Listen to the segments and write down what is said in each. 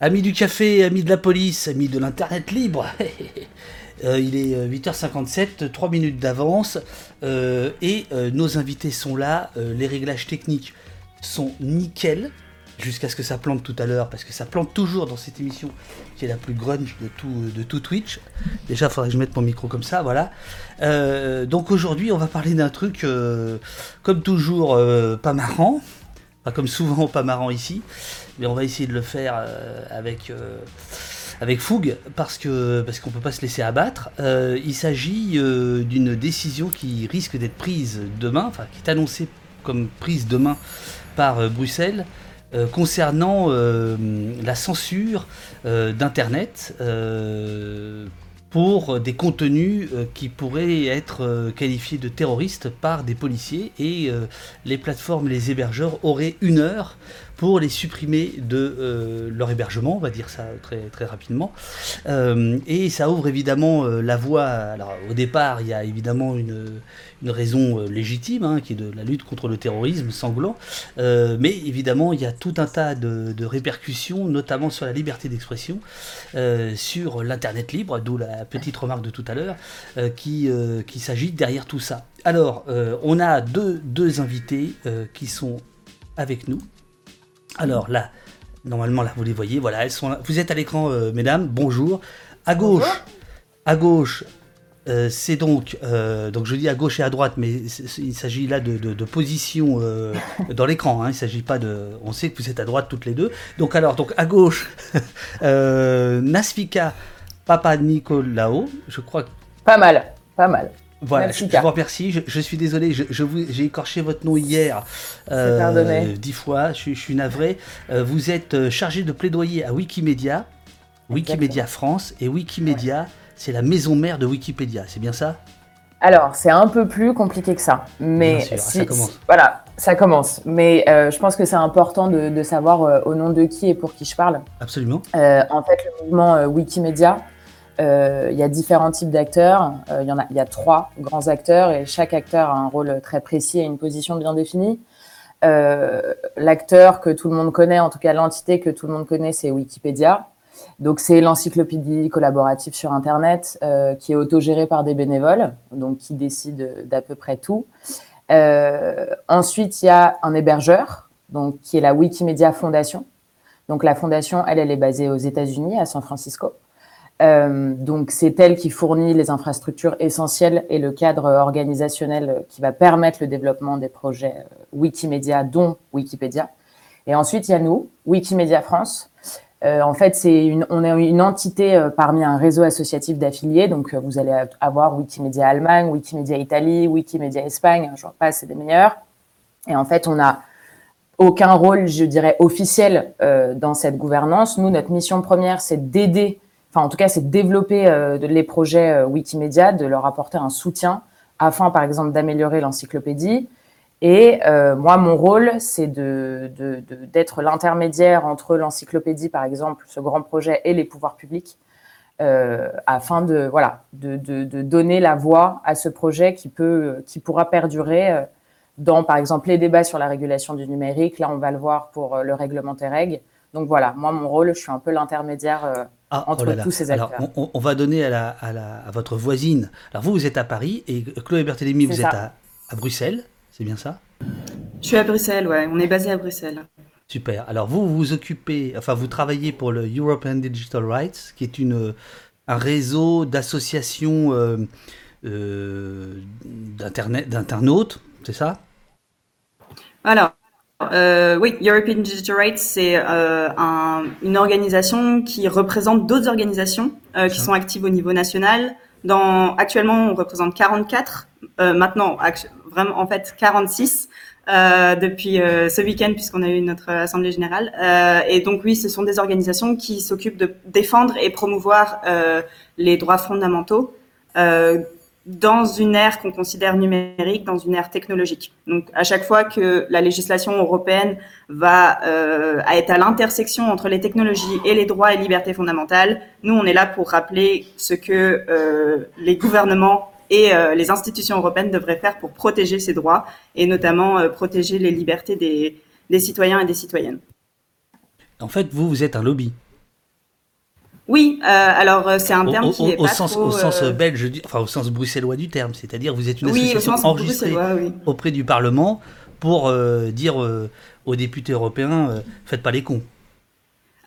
Amis du café, amis de la police, amis de l'Internet libre, euh, il est 8h57, 3 minutes d'avance, euh, et euh, nos invités sont là, les réglages techniques sont nickel, jusqu'à ce que ça plante tout à l'heure, parce que ça plante toujours dans cette émission qui est la plus grunge de de tout Twitch. Déjà, il faudrait que je mette mon micro comme ça, voilà. donc aujourd'hui, on va parler d'un truc, comme toujours, pas marrant, pas comme souvent pas marrant ici, mais on va essayer de le faire euh, avec euh, avec fougue parce que parce peut pas se laisser abattre. Euh, il s'agit d'une décision qui risque d'être prise demain, enfin qui est annoncée comme prise demain par Bruxelles. concernant la censure d'Internet pour des contenus qui pourraient être qualifiés de terroristes par des policiers. Et les plateformes, les hébergeurs auraient une heure pour les supprimer de euh, leur hébergement, on va dire ça très, très rapidement. Euh, et ça ouvre évidemment euh, la voie. Alors au départ, il y a évidemment une, raison légitime, hein, qui est de la lutte contre le terrorisme sanglant. mais évidemment, il y a tout un tas de, de répercussions, notamment sur la liberté d'expression, sur l'Internet libre, d'où la petite remarque de tout à l'heure, qui, qui s'agit derrière tout ça. Alors, on a deux, deux invités qui sont avec nous. Alors là, normalement là, vous les voyez, voilà, elles sont là. Vous êtes à l'écran, euh, mesdames. Bonjour. À gauche, à gauche, euh, c'est donc, euh, donc je dis à gauche et à droite, mais il s'agit là de, position dans l'écran. Hein, il s'agit pas de, on sait que vous êtes à droite toutes les deux. Donc alors, donc à gauche, Nasfika Papa Nicolao, je crois. Pas mal, pas mal. Voilà, je, vous remercie. Je, suis désolé, je, j'ai écorché votre nom hier euh, dix fois. Je, suis navré. Euh, vous êtes euh, chargé de plaidoyer à Wikimedia, Wikimedia France, et Wikimedia, c'est la maison mère de Wikipédia. C'est bien ça? Alors, c'est un peu plus compliqué que ça, mais ça commence. voilà, ça commence. Mais je pense que c'est important de, de savoir au nom de qui et pour qui je parle. Absolument. en fait, le mouvement Wikimedia il y a différents types d'acteurs. Euh, il, y en a, trois grands acteurs et chaque acteur a un rôle très précis et une position bien définie. Euh, L'acteur que tout le monde connaît, en tout cas l'entité que tout le monde connaît, c'est Wikipédia. Donc c'est l'encyclopédie collaborative sur Internet euh, qui est autogérée par des bénévoles, donc qui décide d'à peu près tout. Euh, ensuite, il y a un hébergeur, donc qui est la Wikimedia Foundation. Donc la fondation, elle, elle est basée aux États-Unis, à San Francisco. Euh, donc c'est elle qui fournit les infrastructures essentielles et le cadre organisationnel qui va permettre le développement des projets euh, Wikimedia, dont Wikipédia. Et ensuite il y a nous, Wikimedia France. Euh, en fait, c'est une, on est une entité parmi un réseau associatif d'affiliés. Donc, vous allez avoir Wikimedia Allemagne, Wikimedia Italie, Wikimedia Espagne. Je pas, c'est des meilleurs. Et en fait, on n'a aucun rôle, je dirais, officiel dans cette gouvernance. Nous, notre mission première, c'est d'aider enfin en tout cas, c'est de développer euh, les projets euh, Wikimedia, de leur apporter un soutien afin, par exemple, d'améliorer l'encyclopédie. Et euh, moi, mon rôle, c'est de, d'être l'intermédiaire entre l'encyclopédie, par exemple, ce grand projet, et les pouvoirs publics, afin de voilà de, donner la voix à ce projet qui peut qui pourra perdurer dans, par exemple, les débats sur la régulation du numérique. Là, on va le voir pour le règlement TEREG. Donc voilà, moi, mon rôle, je suis un peu l'intermédiaire ah, entre oh tous ces acteurs. Alors, on, va donner à, la, à, la, à, votre voisine. Alors, vous, vous êtes à Paris et Chloé Berthélémy, vous êtes à, à, Bruxelles, c'est bien ça? Je suis à Bruxelles, ouais. On est basé à Bruxelles. Super. Alors, vous, vous occupez, enfin, vous travaillez pour le European Digital Rights, qui est une, un réseau d'associations euh, euh, d'internautes, c'est ça? Alors, euh, oui, European Digital Rights, c'est euh, un, une organisation qui représente d'autres organisations euh, qui sont actives au niveau national. Dans, actuellement, on représente 44, euh, maintenant, vraiment, en fait, 46 euh, depuis euh, ce week-end, puisqu'on a eu notre assemblée générale. et donc, oui, ce sont des organisations qui s'occupent de défendre et promouvoir les droits fondamentaux dans une ère qu'on considère numérique, dans une ère technologique. Donc, à chaque fois que la législation européenne va euh, être à l'intersection entre les technologies et les droits et libertés fondamentales, nous, on est là pour rappeler ce que euh, les gouvernements et euh, les institutions européennes devraient faire pour protéger ces droits et notamment protéger les libertés des citoyens et des citoyennes. En fait, vous, vous êtes un lobby. Oui, alors c'est un terme qui est au, sens, au sens belge, enfin au sens bruxellois du terme, c'est-à-dire vous êtes une association enregistrée auprès du Parlement pour dire aux députés européens, faites pas les cons.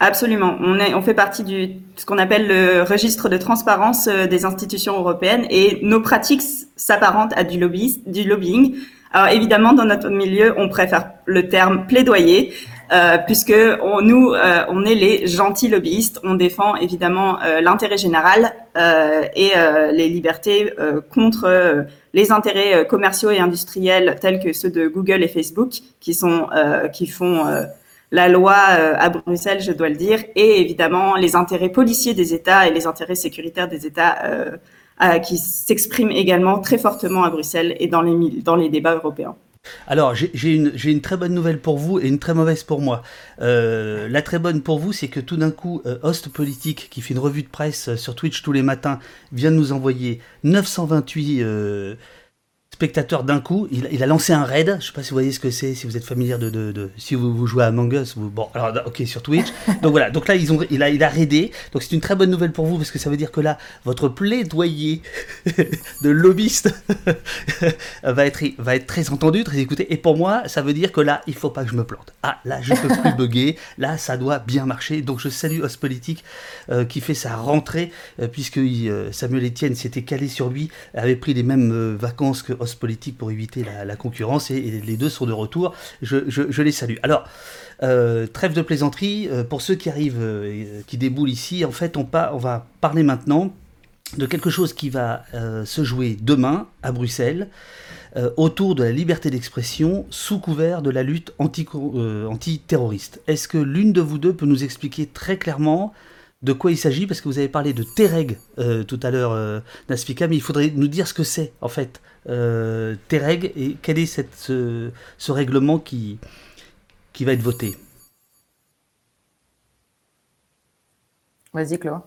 Absolument. On, est, on fait partie du ce qu'on appelle le registre de transparence euh, des institutions européennes et nos pratiques s'apparentent à du, lobby, du lobbying. Alors évidemment, dans notre milieu, on préfère le terme plaidoyer euh, puisque on, nous, euh, on est les gentils lobbyistes. On défend évidemment euh, l'intérêt général euh, et les libertés contre les intérêts commerciaux et industriels tels que ceux de Google et Facebook, qui font la loi à Bruxelles, je dois le dire, et évidemment les intérêts policiers des États et les intérêts sécuritaires des États qui s'expriment également très fortement à Bruxelles et dans les, dans les débats européens. Alors, j'ai une, une, très bonne nouvelle pour vous et une très mauvaise pour moi. Euh, la très bonne pour vous, c'est que tout d'un coup, Host Politique, qui fait une revue de presse sur Twitch tous les matins, vient de nous envoyer 928 spectateurs d'un coup. Il, a lancé un raid. Je sais pas si vous voyez ce que c'est, si vous êtes familier de, de, si vous, vous, jouez à Among Us. bon, alors ok sur Twitch. Donc voilà. Donc là ils ont, il a, il a raidé. Donc c'est une très bonne nouvelle pour vous parce que ça veut dire que là votre plaidoyer de lobbyiste va être, va être très entendu, très écouté. Et pour moi, ça veut dire que là il faut pas que je me plante. Ah là je peux plus bugger. Là ça doit bien marcher. Donc je salue Os Politique euh, qui fait sa rentrée euh, puisque euh, Samuel Etienne s'était calé sur lui, avait pris les mêmes vacances que Os politique pour éviter la, concurrence et, les deux sont de retour. Je, les salue. Alors, euh, trêve de plaisanterie, euh, pour ceux qui arrivent, euh, qui déboulent ici, en fait, on, on va parler maintenant de quelque chose qui va se jouer demain à Bruxelles. autour de la liberté d'expression sous couvert de la lutte anti-terroriste. Est-ce que l'une de vous deux peut nous expliquer très clairement de quoi il s'agit? Parce que vous avez parlé de Tereg tout à l'heure, Nasfika, mais il faudrait nous dire ce que c'est en fait euh, Tereg et quel est cette, ce, ce, règlement qui, qui va être voté? Vas-y, Claude.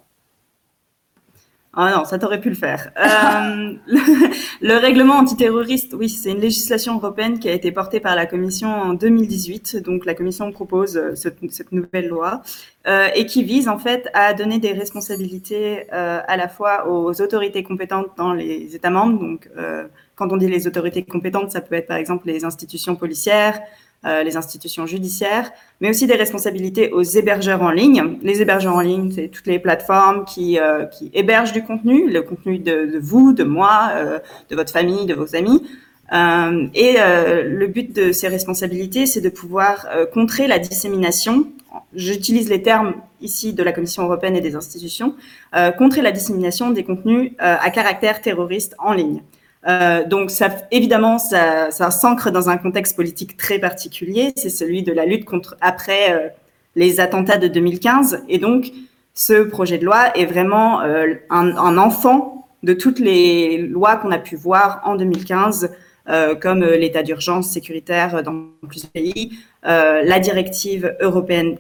Ah non, ça t'aurait pu le faire. Euh, le, règlement antiterroriste, oui, c'est une législation européenne qui a été portée par la Commission en 2018. Donc la Commission propose euh, cette, nouvelle loi euh, et qui vise en fait à donner des responsabilités euh, à la fois aux autorités compétentes dans les États membres. Donc euh, quand on dit les autorités compétentes, ça peut être par exemple les institutions policières, euh, les institutions judiciaires, mais aussi des responsabilités aux hébergeurs en ligne. Les hébergeurs en ligne, c'est toutes les plateformes qui, euh, hébergent du contenu, le contenu de, vous, de moi, euh, de votre famille, de vos amis. Et le but de ces responsabilités, c'est de pouvoir contrer la dissémination. J'utilise les termes ici de la Commission européenne et des institutions, contrer la dissémination des contenus à caractère terroriste en ligne. Euh, donc, évidemment, ça, s'ancre dans un contexte politique très particulier. C'est celui de la lutte contre après euh, les attentats de 2015. Et donc, ce projet de loi est vraiment euh, un, enfant de toutes les lois qu'on a pu voir en 2015, euh, comme l'état d'urgence sécuritaire dans plusieurs pays, la directive européenne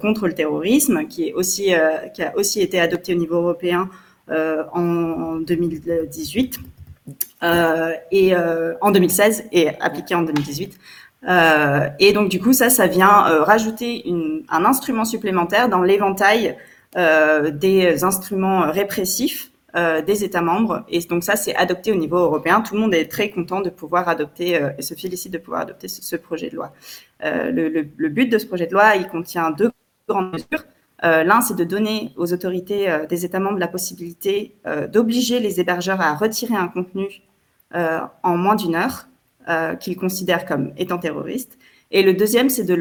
contre le terrorisme, qui a aussi été adoptée au niveau européen en 2018 euh, et euh, en 2016 et appliqué en 2018. Euh, et donc du coup, ça, ça vient rajouter une, un instrument supplémentaire dans l'éventail des instruments répressifs des États membres. Et donc ça, c'est adopté au niveau européen. Tout le monde est très content de pouvoir adopter et se félicite de pouvoir adopter ce, projet de loi. Le, le, le, but de ce projet de loi, il contient deux grandes mesures. Euh, L'un, c'est de donner aux autorités euh, des États membres la possibilité euh, d'obliger les hébergeurs à retirer un contenu en moins d'une heure qu'ils considèrent comme étant terroriste. Et le deuxième, c'est de,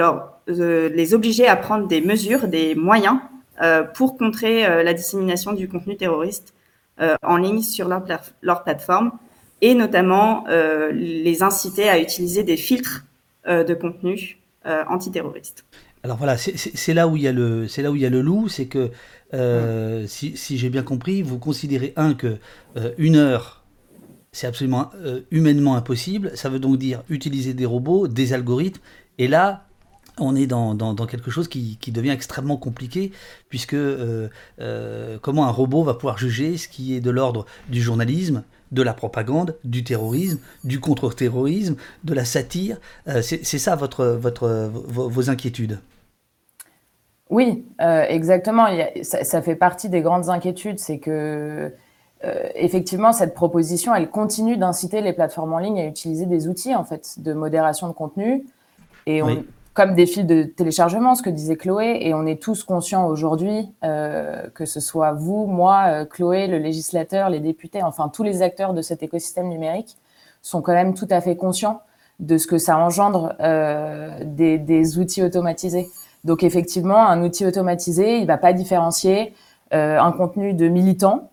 les obliger à prendre des mesures, des moyens pour contrer la dissémination du contenu terroriste en ligne sur leur, plateforme et notamment les inciter à utiliser des filtres de contenu antiterroristes. Alors voilà, c'est là où il y a le, c'est là où il y a le loup, c'est que euh, si, si j'ai bien compris, vous considérez un que euh, une heure, c'est absolument euh, humainement impossible. Ça veut donc dire utiliser des robots, des algorithmes, et là, on est dans, dans, dans quelque chose qui, qui, devient extrêmement compliqué, puisque comment un robot va pouvoir juger ce qui est de l'ordre du journalisme, de la propagande, du terrorisme, du contre-terrorisme, de la satire. Euh, c'est ça votre, votre, vos, inquiétudes? Oui, exactement. ça, fait partie des grandes inquiétudes. C'est que effectivement, cette proposition, elle continue d'inciter les plateformes en ligne à utiliser des outils en fait de modération de contenu. Et on, comme des fils de téléchargement, ce que disait Chloé, et on est tous conscients aujourd'hui, euh, que ce soit vous, moi, euh, Chloé, le législateur, les députés, enfin tous les acteurs de cet écosystème numérique sont quand même tout à fait conscients de ce que ça engendre euh, des, outils automatisés. Donc effectivement, un outil automatisé, il va pas différencier un contenu de militant,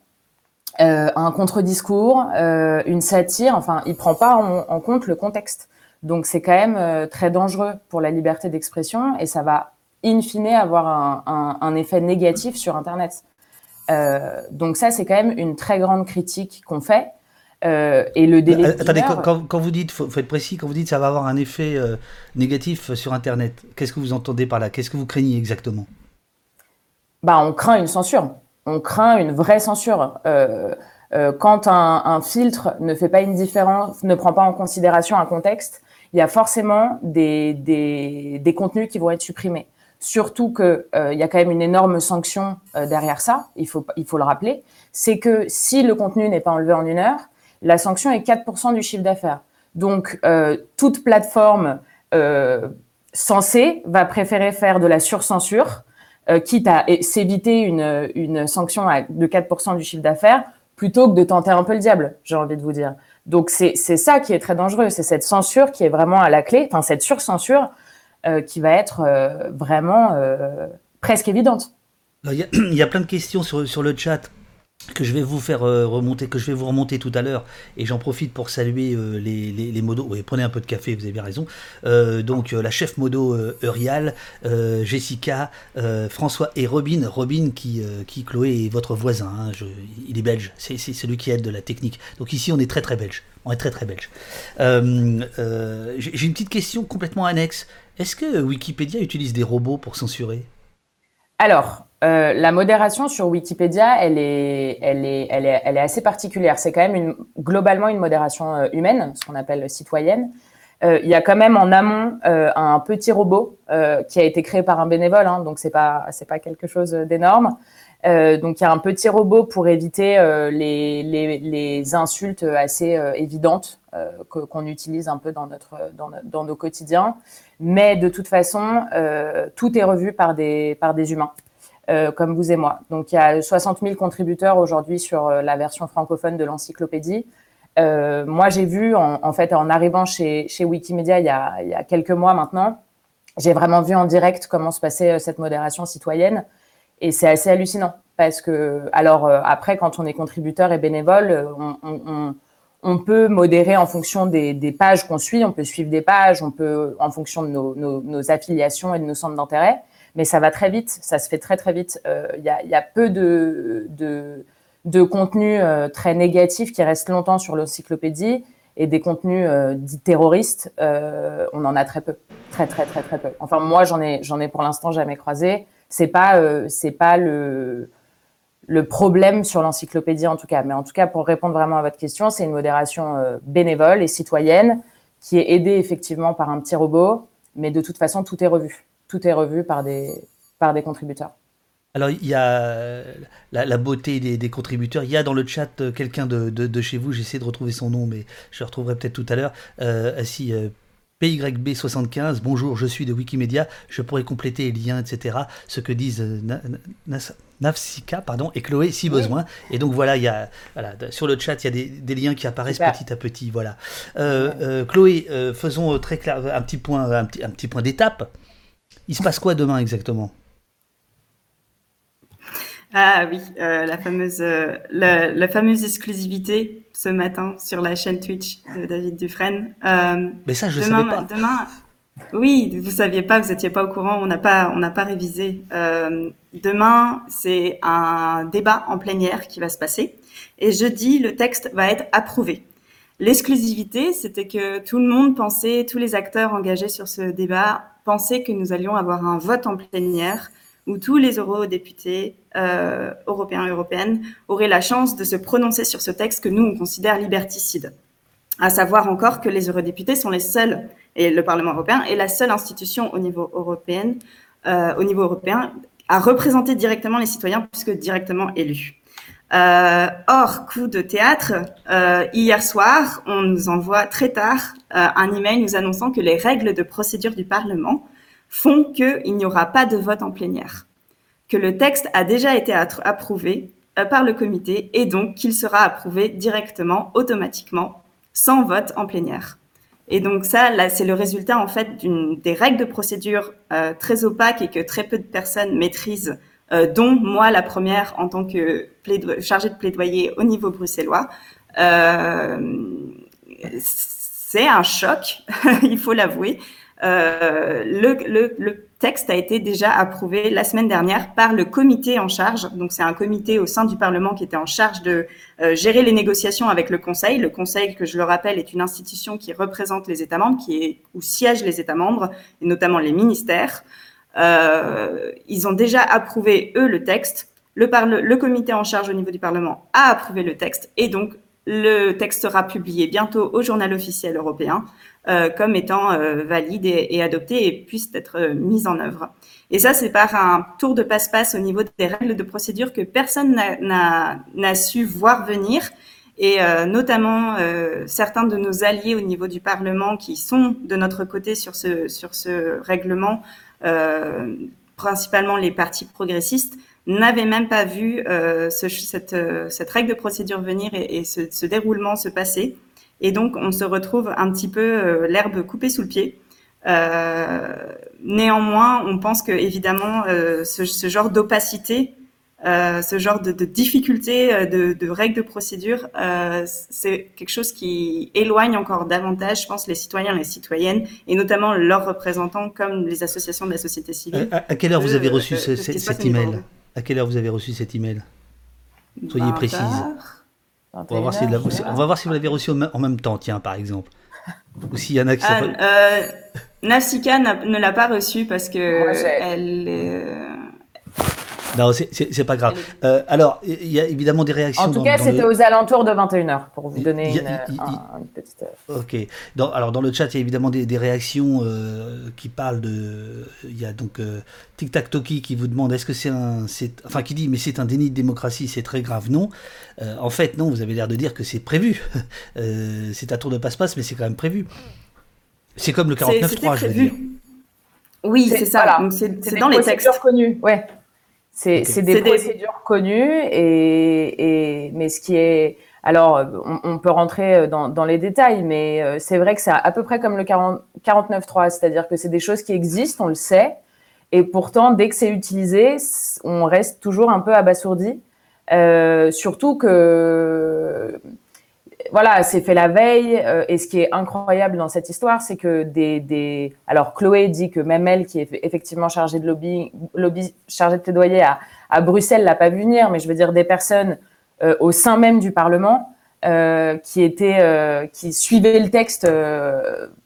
un contre-discours, une satire, enfin, il prend pas en compte le contexte. Donc c'est quand même euh, très dangereux pour la liberté d'expression et ça va in fine avoir un, effet négatif sur Internet. Euh, donc ça, c'est quand même une très grande critique qu'on fait. Euh, et le délai. attendez, quand, vous dites, faut, faut, être précis, quand vous dites ça va avoir un effet négatif sur Internet, qu'est-ce que vous entendez par là? Qu'est-ce que vous craignez exactement? Bah, on craint une censure. On craint une vraie censure. quand un, un, filtre ne fait pas une différence, ne prend pas en considération un contexte, il y a forcément des, des, contenus qui vont être supprimés. Surtout qu'il euh, y a quand même une énorme sanction euh, derrière ça, il faut, il faut le rappeler. C'est que si le contenu n'est pas enlevé en une heure, la sanction est 4% du chiffre d'affaires. Donc, euh, toute plateforme censée va préférer faire de la surcensure, quitte à s'éviter une, une sanction de 4% du chiffre d'affaires, plutôt que de tenter un peu le diable, j'ai envie de vous dire. Donc c'est ça qui est très dangereux, c'est cette censure qui est vraiment à la clé, enfin cette surcensure euh, qui va être euh, vraiment euh, presque évidente. Il y, a plein de questions sur le chat que je vais vous faire euh, remonter, que je vais vous remonter tout à l'heure, et j'en profite pour saluer euh, les, les, les, modos. Oui, prenez un peu de café, vous avez bien raison. Euh, donc la chef modo Eurial, Jessica, François et Robin. Robin qui, qui Chloé est votre voisin. Hein, je, il est belge. C'est celui qui aide de la technique. Donc ici on est très très belge. On est très très belge. J'ai une petite question complètement annexe. Est-ce que Wikipédia utilise des robots pour censurer? Alors, euh, la modération sur Wikipédia, elle est, assez particulière. C'est quand même une, globalement une modération euh, humaine, ce qu'on appelle citoyenne. Euh, il y a quand même en amont un petit robot qui a été créé par un bénévole, hein, donc c'est pas pas quelque chose d'énorme. donc il y a un petit robot pour éviter les, insultes assez évidentes qu'on utilise un peu dans notre dans, dans, nos quotidiens. Mais de toute façon, tout est revu par des par des humains. Euh, comme vous et moi. Donc, il y a 60 000 contributeurs aujourd'hui sur euh, la version francophone de l'encyclopédie. Euh, moi, j'ai vu, en, fait, en arrivant chez, Wikimedia il y, a, quelques mois maintenant, j'ai vraiment vu en direct comment se passait cette modération citoyenne. Et c'est assez hallucinant parce que, alors, après, quand on est contributeur et bénévole, on, peut modérer en fonction des, pages qu'on suit, on peut suivre des pages, on peut, en fonction de nos, nos affiliations et de nos centres d'intérêt mais ça va très vite, ça se fait très très vite. Il euh, y, a, peu de, de, de contenus euh, très négatifs qui restent longtemps sur l'encyclopédie et des contenus euh, dits terroristes, on en a très peu, très très très très peu. Enfin moi j'en ai j'en ai pour l'instant jamais croisé. C'est pas c'est pas le le problème sur l'encyclopédie en tout cas, mais en tout cas pour répondre vraiment à votre question, c'est une modération bénévole et citoyenne qui est aidée effectivement par un petit robot, mais de toute façon tout est revu tout est revu par des, par des contributeurs. Alors, il y a euh, la, beauté des, contributeurs. Il y a dans le chat euh, quelqu'un de, de, chez vous, j'essaie de retrouver son nom, mais je le retrouverai peut-être tout à l'heure. Euh, si, euh, PYB75, bonjour, je suis de Wikimedia, je pourrais compléter les liens, etc. Ce que disent Nafsika pardon, et Chloé si besoin. Et donc voilà, il y a, voilà, sur le chat, il y a des, des liens qui apparaissent petit à petit. Voilà. Chloé, faisons très clair, un petit point, un petit, un petit point d'étape. Il se passe quoi demain exactement? Ah oui, euh, la, fameuse, euh, la, fameuse exclusivité ce matin sur la chaîne Twitch de David Dufresne. Euh, Mais ça, je ne savais pas. Demain, oui, vous saviez pas, vous n'étiez pas au courant, on n'a pas, on n'a pas révisé. demain, c'est un débat en plénière qui va se passer. Et jeudi, le texte va être approuvé. L'exclusivité, c'était que tout le monde pensait, tous les acteurs engagés sur ce débat pensaient que nous allions avoir un vote en plénière où tous les eurodéputés euh, européens européennes auraient la chance de se prononcer sur ce texte que nous, on considère liberticide. À savoir encore que les eurodéputés sont les seuls, et le Parlement européen est la seule institution au niveau niveau européen à représenter directement les citoyens puisque directement élus. Euh, or, coup de théâtre, euh, hier soir, on nous envoie très tard euh, un email nous annonçant que les règles de procédure du Parlement font qu'il n'y aura pas de vote en plénière, que le texte a déjà été approuvé euh, par le comité et donc qu'il sera approuvé directement, automatiquement, sans vote en plénière. Et donc ça, là, c'est le résultat en fait des règles de procédure euh, très opaques et que très peu de personnes maîtrisent euh, dont moi la première en tant que chargée de plaidoyer au niveau bruxellois. Euh, c'est un choc, il faut l'avouer. Euh, le, le, le, texte a été déjà approuvé la semaine dernière par le comité en charge. Donc c'est un comité au sein du Parlement qui était en charge de euh, gérer les négociations avec le Conseil. Le Conseil, que je le rappelle, est une institution qui représente les États membres, qui est où siègent les États membres et notamment les ministères. Euh, ils ont déjà approuvé, eux, le texte. Le, le comité en charge au niveau du Parlement a approuvé le texte et donc le texte sera publié bientôt au journal officiel européen euh, comme étant euh, valide et, adopté et puisse être euh, mis en œuvre. Et ça, c'est par un tour de passe-passe au niveau des règles de procédure que personne n'a su voir venir et euh, notamment certains de nos alliés au niveau du Parlement qui sont de notre côté sur ce, sur ce règlement, principalement les partis progressistes, n'avaient même pas vu ce, cette, cette, règle de procédure venir et, et ce, ce, déroulement se passer. Et donc, on se retrouve un petit peu l'herbe coupée sous le pied. néanmoins, on pense que évidemment, ce, ce genre d'opacité euh, ce genre de, de difficultés, euh, de, de, règles de procédure, euh, c'est quelque chose qui éloigne encore davantage, je pense, les citoyens et les citoyennes, et notamment leurs représentants, comme les associations de la société civile. À, quelle heure vous avez reçu ce, cet email À quelle heure vous avez reçu cet email Soyez précise. On va, voir si on va voir si vous l'avez reçu en même temps, tiens, par exemple. Ou s'il y en a qui ah, euh, Nafsika ne l'a pas reçu parce que elle. Non, c'est pas grave. Euh, alors, il y a évidemment des réactions. En tout cas, c'était aux alentours de 21h, pour vous donner une, petite. Euh, ok. Dans, alors, dans le chat, il y a évidemment des, des réactions euh, qui parlent de. Il y a donc euh, Tic Tac Toki qui vous demande est-ce que c'est un. Enfin, qui dit mais c'est un déni de démocratie, c'est très grave. Non. Euh, en fait, non, vous avez l'air de dire que c'est prévu. c'est un tour de passe-passe, mais c'est quand même prévu. C'est comme le 49-3, je veux dire. Oui, c'est ça. Voilà. C'est dans les textes. connus. Ouais. C'est des procédures connues, et, et, mais ce qui est. Alors, on, peut rentrer dans, dans, les détails, mais euh, c'est vrai que c'est à peu près comme le 49.3, c'est-à-dire que c'est des choses qui existent, on le sait, et pourtant, dès que c'est utilisé, on reste toujours un peu abasourdi. Euh, surtout que voilà, c'est fait la veille. Euh, et ce qui est incroyable dans cette histoire, c'est que des, Alors, Chloé dit que même elle, qui est effectivement chargée de lobby, chargée de plaidoyer à, à Bruxelles, l'a pas vu venir. Mais je veux dire, des personnes euh, au sein même du Parlement euh, qui étaient, qui suivaient le texte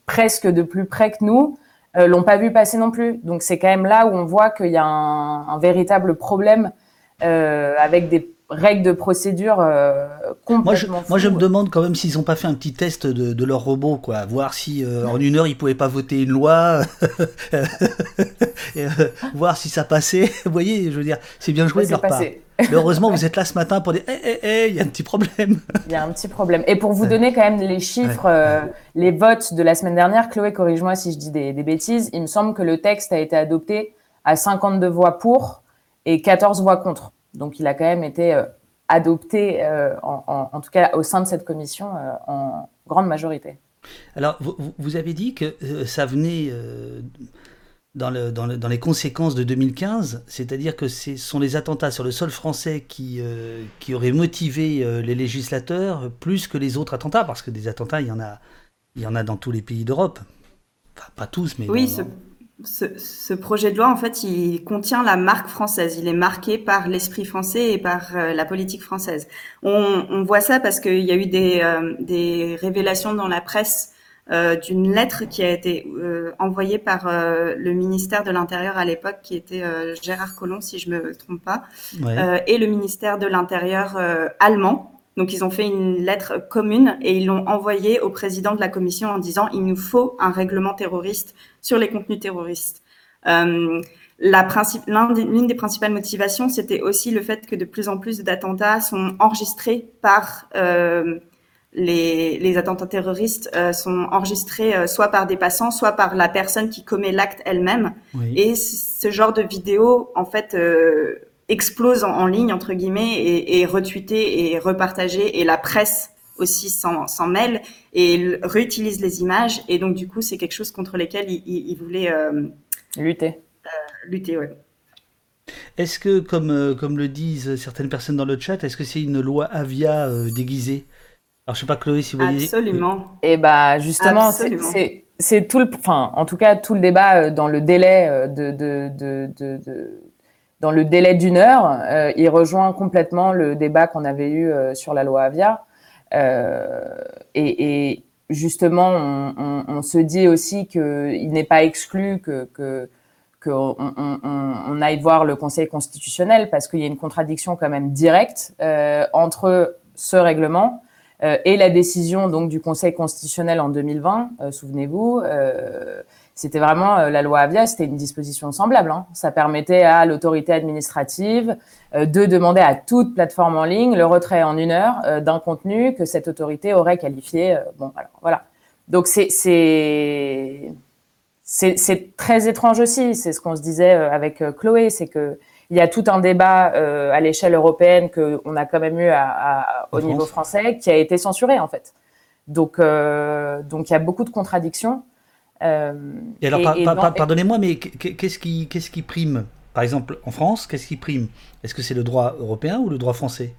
presque de plus près que nous, l'ont pas vu passer non plus. Donc, c'est quand même là où on voit qu'il y a un véritable problème avec des règles de procédure euh, complètement moi je, moi je me demande quand même s'ils n'ont pas fait un petit test de, de, leur robot, quoi, voir si euh, en une heure ils pouvaient pas voter une loi, euh, voir si ça passait. Vous voyez, je veux dire, c'est bien joué de leur part. Mais heureusement, vous êtes là ce matin pour dire, hé, hé, hé, il y a un petit problème. Il y a un petit problème. Et pour vous donner quand même les chiffres, euh, les votes de la semaine dernière, Chloé, corrige-moi si je dis des, des bêtises, il me semble que le texte a été adopté à 52 voix pour et 14 voix contre. Donc, il a quand même été euh, adopté, euh, en, tout cas au sein de cette commission, euh, en grande majorité. Alors, vous, avez dit que ça venait dans, le, dans, dans, les conséquences de 2015, c'est-à-dire que ce sont les attentats sur le sol français qui, qui auraient motivé les législateurs plus que les autres attentats, parce que des attentats, il y en a, il y en a dans tous les pays d'Europe. Enfin, pas tous, mais... Oui, ce, projet de loi, en fait, il contient la marque française. Il est marqué par l'esprit français et par euh, la politique française. On, voit ça parce qu'il y a eu des, euh, révélations dans la presse euh, d'une lettre qui a été envoyée par le ministère de l'Intérieur à l'époque, qui était Gérard Collomb, si je me trompe pas, et le ministère de l'Intérieur allemand donc, ils ont fait une lettre commune et ils l'ont envoyée au président de la commission en disant il nous faut un règlement terroriste sur les contenus terroristes. Euh, l'une des principales motivations, c'était aussi le fait que de plus en plus d'attentats sont enregistrés par euh, les, les, attentats terroristes euh, sont enregistrés euh, soit par des passants, soit par la personne qui commet l'acte elle-même. Et ce genre de vidéo, en fait, euh, explose en, ligne entre guillemets et, et retweeté et repartagé, et la presse aussi s'en mêle et réutilise les images. Et donc du coup, c'est quelque chose contre lequel il, il, voulait lutter. lutter, ouais. Est-ce que, comme, comme le disent certaines personnes dans le chat, est-ce que c'est une loi Avia déguisée? Alors, je sais pas, Chloé, si vous voyez. Absolument. Et bah, justement, c'est tout le, enfin, en tout cas, tout le débat euh, dans le délai euh, de, de, de, de dans le délai d'une heure, euh, il rejoint complètement le débat qu'on avait eu sur la loi Avia. Euh, et, justement, on, se dit aussi qu'il n'est pas exclu que, que aille voir le Conseil constitutionnel parce qu'il y a une contradiction quand même directe euh, entre ce règlement euh, et la décision donc du Conseil constitutionnel en 2020, euh, souvenez-vous, euh, c'était vraiment la loi Avia, c'était une disposition semblable. Hein. Ça permettait à l'autorité administrative de demander à toute plateforme en ligne le retrait en une heure d'un contenu que cette autorité aurait qualifié. bon, alors, voilà. Donc c'est c'est très étrange aussi. C'est ce qu'on se disait avec Chloé, c'est que il y a tout un débat euh, à l'échelle européenne qu'on a quand même eu à, au niveau français qui a été censuré en fait. Donc, euh, donc il y a beaucoup de contradictions. Euh, et alors, pardonnez-moi, mais qu'est-ce qui, qu'est-ce qui prime Par exemple, en France, qu'est-ce qui prime? Est-ce que c'est le droit européen ou le droit français?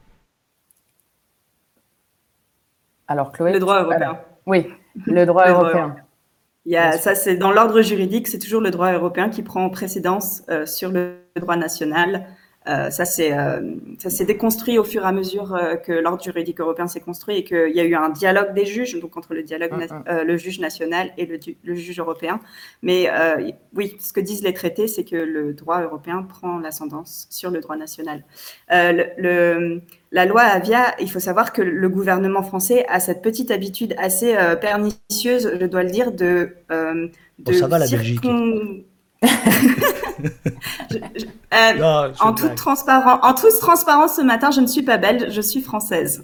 Alors, Chloé Le droit européen. oui, le droit européen. Il y a, ça, c'est dans l'ordre juridique, c'est toujours le droit européen qui prend précédence sur le droit national. Euh, ça s'est euh, ça s'est déconstruit au fur et à mesure euh, que l'ordre juridique européen s'est construit et qu'il y a eu un dialogue des juges, donc entre le dialogue mm, mm. Euh, le juge national et le, le juge européen. Mais oui, ce que disent les traités, c'est que le droit européen prend l'ascendance sur le droit national. Le, le, la loi Avia, il faut savoir que le gouvernement français a cette petite habitude assez pernicieuse, je dois le dire, de, de bon, ça va la Belgique. Euh, en, toute transparence, en toute transparence, ce matin, je ne suis pas belge, je suis française.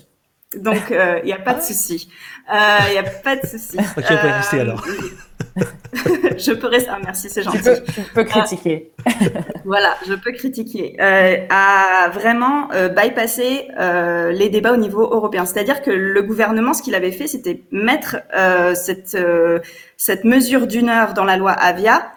Donc, il euh, n'y a pas de souci. Il euh, n'y a pas de souci. ok, on peut rester alors. je peux rester. Ah, merci, c'est gentil. Tu peux, critiquer. voilà, je peux critiquer. à vraiment bypasser les débats au niveau européen. C'est-à-dire que le gouvernement, ce qu'il avait fait, c'était mettre cette, cette mesure d'une heure dans la loi Avia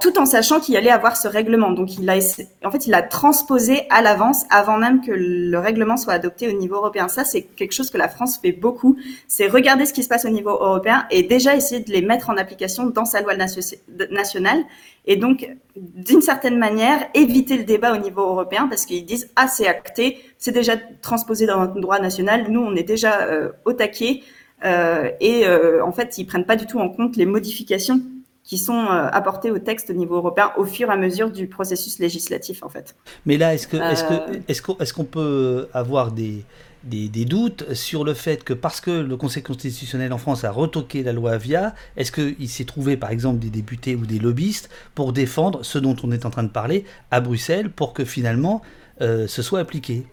tout en sachant qu'il allait avoir ce règlement. Donc, il a, en fait, il a transposé à l'avance, avant même que le règlement soit adopté au niveau européen. Ça, c'est quelque chose que la France fait beaucoup. C'est regarder ce qui se passe au niveau européen et déjà essayer de les mettre en application dans sa loi nationale. Et donc, d'une certaine manière, éviter le débat au niveau européen parce qu'ils disent ah c'est acté, c'est déjà transposé dans notre droit national. Nous, on est déjà euh, au taquet. Euh, et euh, en fait, ils prennent pas du tout en compte les modifications qui sont euh, apportés au texte au niveau européen au fur et à mesure du processus législatif en fait. Mais là, est-ce que est-ce que euh. est-ce qu'on peut avoir des, des, des doutes sur le fait que parce que le Conseil constitutionnel en France a retoqué la loi Avia, est-ce qu'il s'est trouvé par exemple des députés ou des lobbyistes pour défendre ce dont on est en train de parler à Bruxelles pour que finalement euh, ce soit appliqué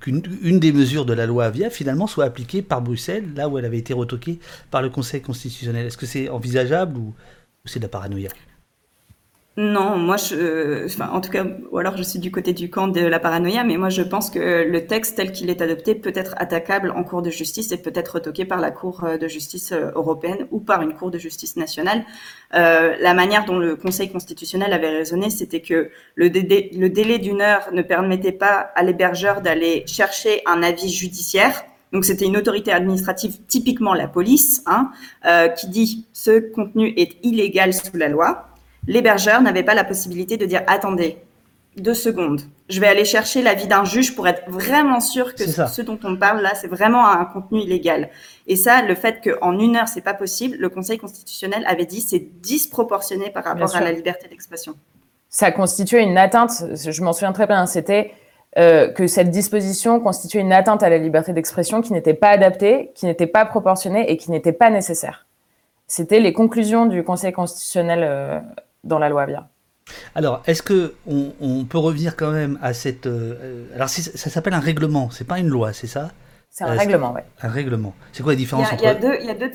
qu'une une des mesures de la loi Avia finalement soit appliquée par Bruxelles, là où elle avait été retoquée par le Conseil constitutionnel? Est-ce que c'est envisageable ou c'est de la paranoïa non, moi, je, enfin, en tout cas, ou alors je suis du côté du camp de la paranoïa, mais moi je pense que le texte tel qu'il est adopté peut être attaquable en cour de justice et peut être retoqué par la Cour de justice euh, européenne ou par une Cour de justice nationale. Euh, la manière dont le Conseil constitutionnel avait raisonné, c'était que le délai d'une heure ne permettait pas à l'hébergeur d'aller chercher un avis judiciaire donc c'était une autorité administrative, typiquement la police, hein, euh, qui dit ce contenu est illégal sous la loi. L'hébergeur n'avait pas la possibilité de dire attendez deux secondes, je vais aller chercher l'avis d'un juge pour être vraiment sûr que ce, dont on parle là, c'est vraiment un contenu illégal. Et ça, le fait qu'en une heure c'est pas possible, le Conseil constitutionnel avait dit c'est disproportionné par rapport à la liberté d'expression. Ça constituait une atteinte, je m'en souviens très bien, c'était euh, que cette disposition constituait une atteinte à la liberté d'expression qui n'était pas adaptée, qui n'était pas proportionnée et qui n'était pas nécessaire. C'était les conclusions du Conseil constitutionnel euh, dans la loi Avia. Alors, est-ce que on, peut revenir quand même à cette... alors, ça s'appelle un règlement, c'est pas une loi, c'est ça? C'est un règlement, oui. Un règlement. C'est quoi la différence entre... Il y a, deux, il y a, deux,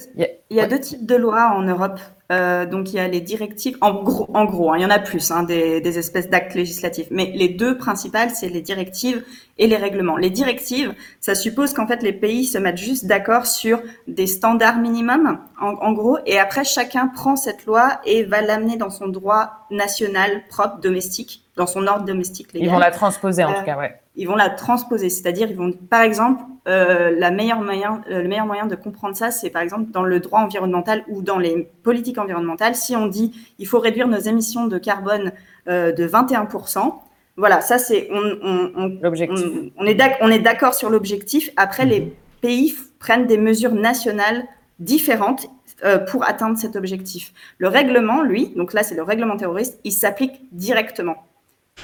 il y a deux types de lois en Europe. Euh, donc il y a les directives, en gros, en gros hein, il y en a plus, hein, des, des, espèces d'actes législatifs. Mais les deux principales, c'est les directives et les règlements. Les directives, ça suppose qu'en fait les pays se mettent juste d'accord sur des standards minimums, en, en, gros, et après chacun prend cette loi et va l'amener dans son droit national propre, domestique, dans son ordre domestique légal. Ils vont la transposer en tout cas, ouais ils vont la transposer. C'est-à-dire, ils vont, par exemple, euh, la meilleure moyen, euh, le meilleur moyen de comprendre ça, c'est par exemple dans le droit environnemental ou dans les politiques environnementales. Si on dit il faut réduire nos émissions de carbone euh, de 21%, voilà, ça c'est on, on, on, on, est d'accord sur l'objectif. Après, les mhm. pays prennent des mesures nationales différentes euh, pour atteindre cet objectif. Le règlement, lui, donc là c'est le règlement terroriste, il s'applique directement.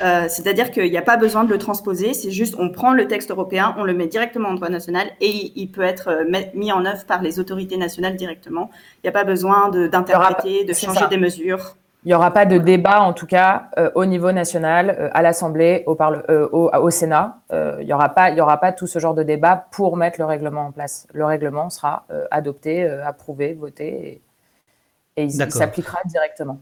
Euh, c'est-à-dire qu'il n'y a pas besoin de le transposer, c'est juste on prend le texte européen, on le met directement en droit national et il, peut être euh, mis en œuvre par les autorités nationales directement. Il n'y a pas besoin d'interpréter, de, changer des mesures. Il n'y aura pas de débat, en tout cas, euh, au niveau national, à l'Assemblée, au, au, au, Sénat. il n'y aura, pas, il y aura pas tout ce genre de débat pour mettre le règlement en place. Le règlement sera adopté, approuvé, voté et il s'appliquera directement.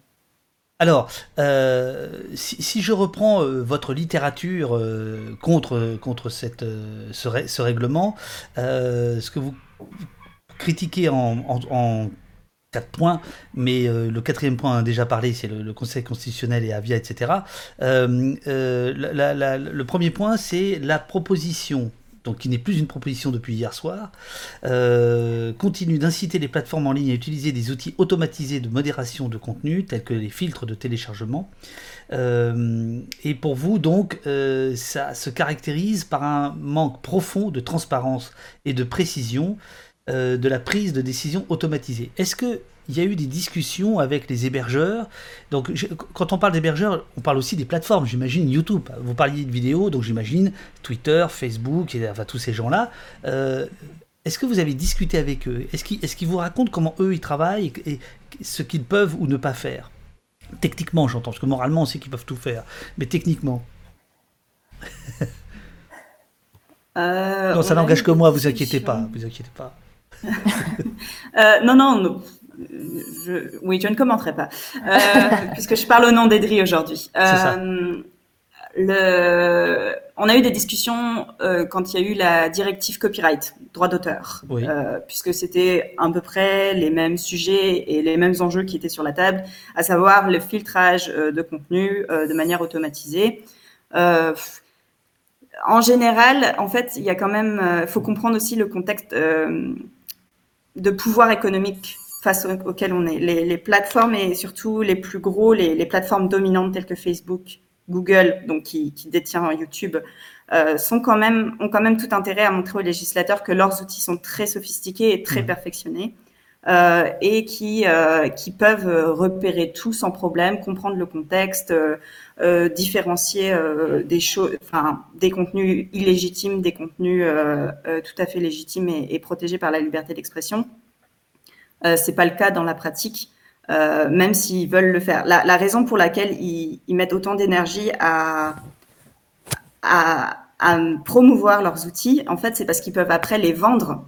Alors, euh, si, je reprends euh, votre littérature euh, contre, contre cette, ce, règlement, ce que vous critiquez en, quatre points, mais le quatrième point a déjà parlé, c'est le, Conseil constitutionnel et Avia, etc. le premier point, c'est la proposition donc qui n'est plus une proposition depuis hier soir, euh, continue d'inciter les plateformes en ligne à utiliser des outils automatisés de modération de contenu, tels que les filtres de téléchargement. Euh, et pour vous, donc, euh, ça se caractérise par un manque profond de transparence et de précision de la prise de décision automatisée. Est-ce que il y a eu des discussions avec les hébergeurs. Donc, quand on parle d'hébergeurs, on parle aussi des plateformes. J'imagine YouTube. Vous parliez de vidéos, donc j'imagine Twitter, Facebook, et, enfin tous ces gens-là. Euh, est-ce que vous avez discuté avec eux? Est-ce qu'ils vous racontent comment eux ils travaillent et, ce qu'ils peuvent ou ne pas faire? Techniquement, j'entends, parce que moralement, on sait qu'ils peuvent tout faire, mais techniquement. Euh, non, ça n'engage que moi, vous inquiétez pas, vous inquiétez pas. euh, non, non, je, oui, je ne commenterai pas, euh, puisque je parle au nom d'Edri aujourd'hui. Euh, le, on a eu des discussions euh, quand il y a eu la directive copyright, droit d'auteur, euh, puisque c'était à peu près les mêmes sujets et les mêmes enjeux qui étaient sur la table, à savoir le filtrage euh, de contenu de manière automatisée. en général, en fait, il y a quand même, il faut comprendre aussi le contexte de pouvoir économique face auxquelles on est. Les, les, plateformes et surtout les plus gros, les, les, plateformes dominantes telles que Facebook, Google, donc qui, qui détient YouTube, euh, sont quand même, ont quand même tout intérêt à montrer aux législateurs que leurs outils sont très sophistiqués et très mmh. perfectionnés. Euh, et qui, euh, qui peuvent repérer tout sans problème, comprendre le contexte, euh, différencier des choses, enfin des contenus illégitimes, des contenus tout à fait légitimes et, et protégés par la liberté d'expression. Euh, c'est pas le cas dans la pratique, euh, même s'ils veulent le faire. La, raison pour laquelle ils, mettent autant d'énergie à, promouvoir leurs outils, en fait, c'est parce qu'ils peuvent après les vendre.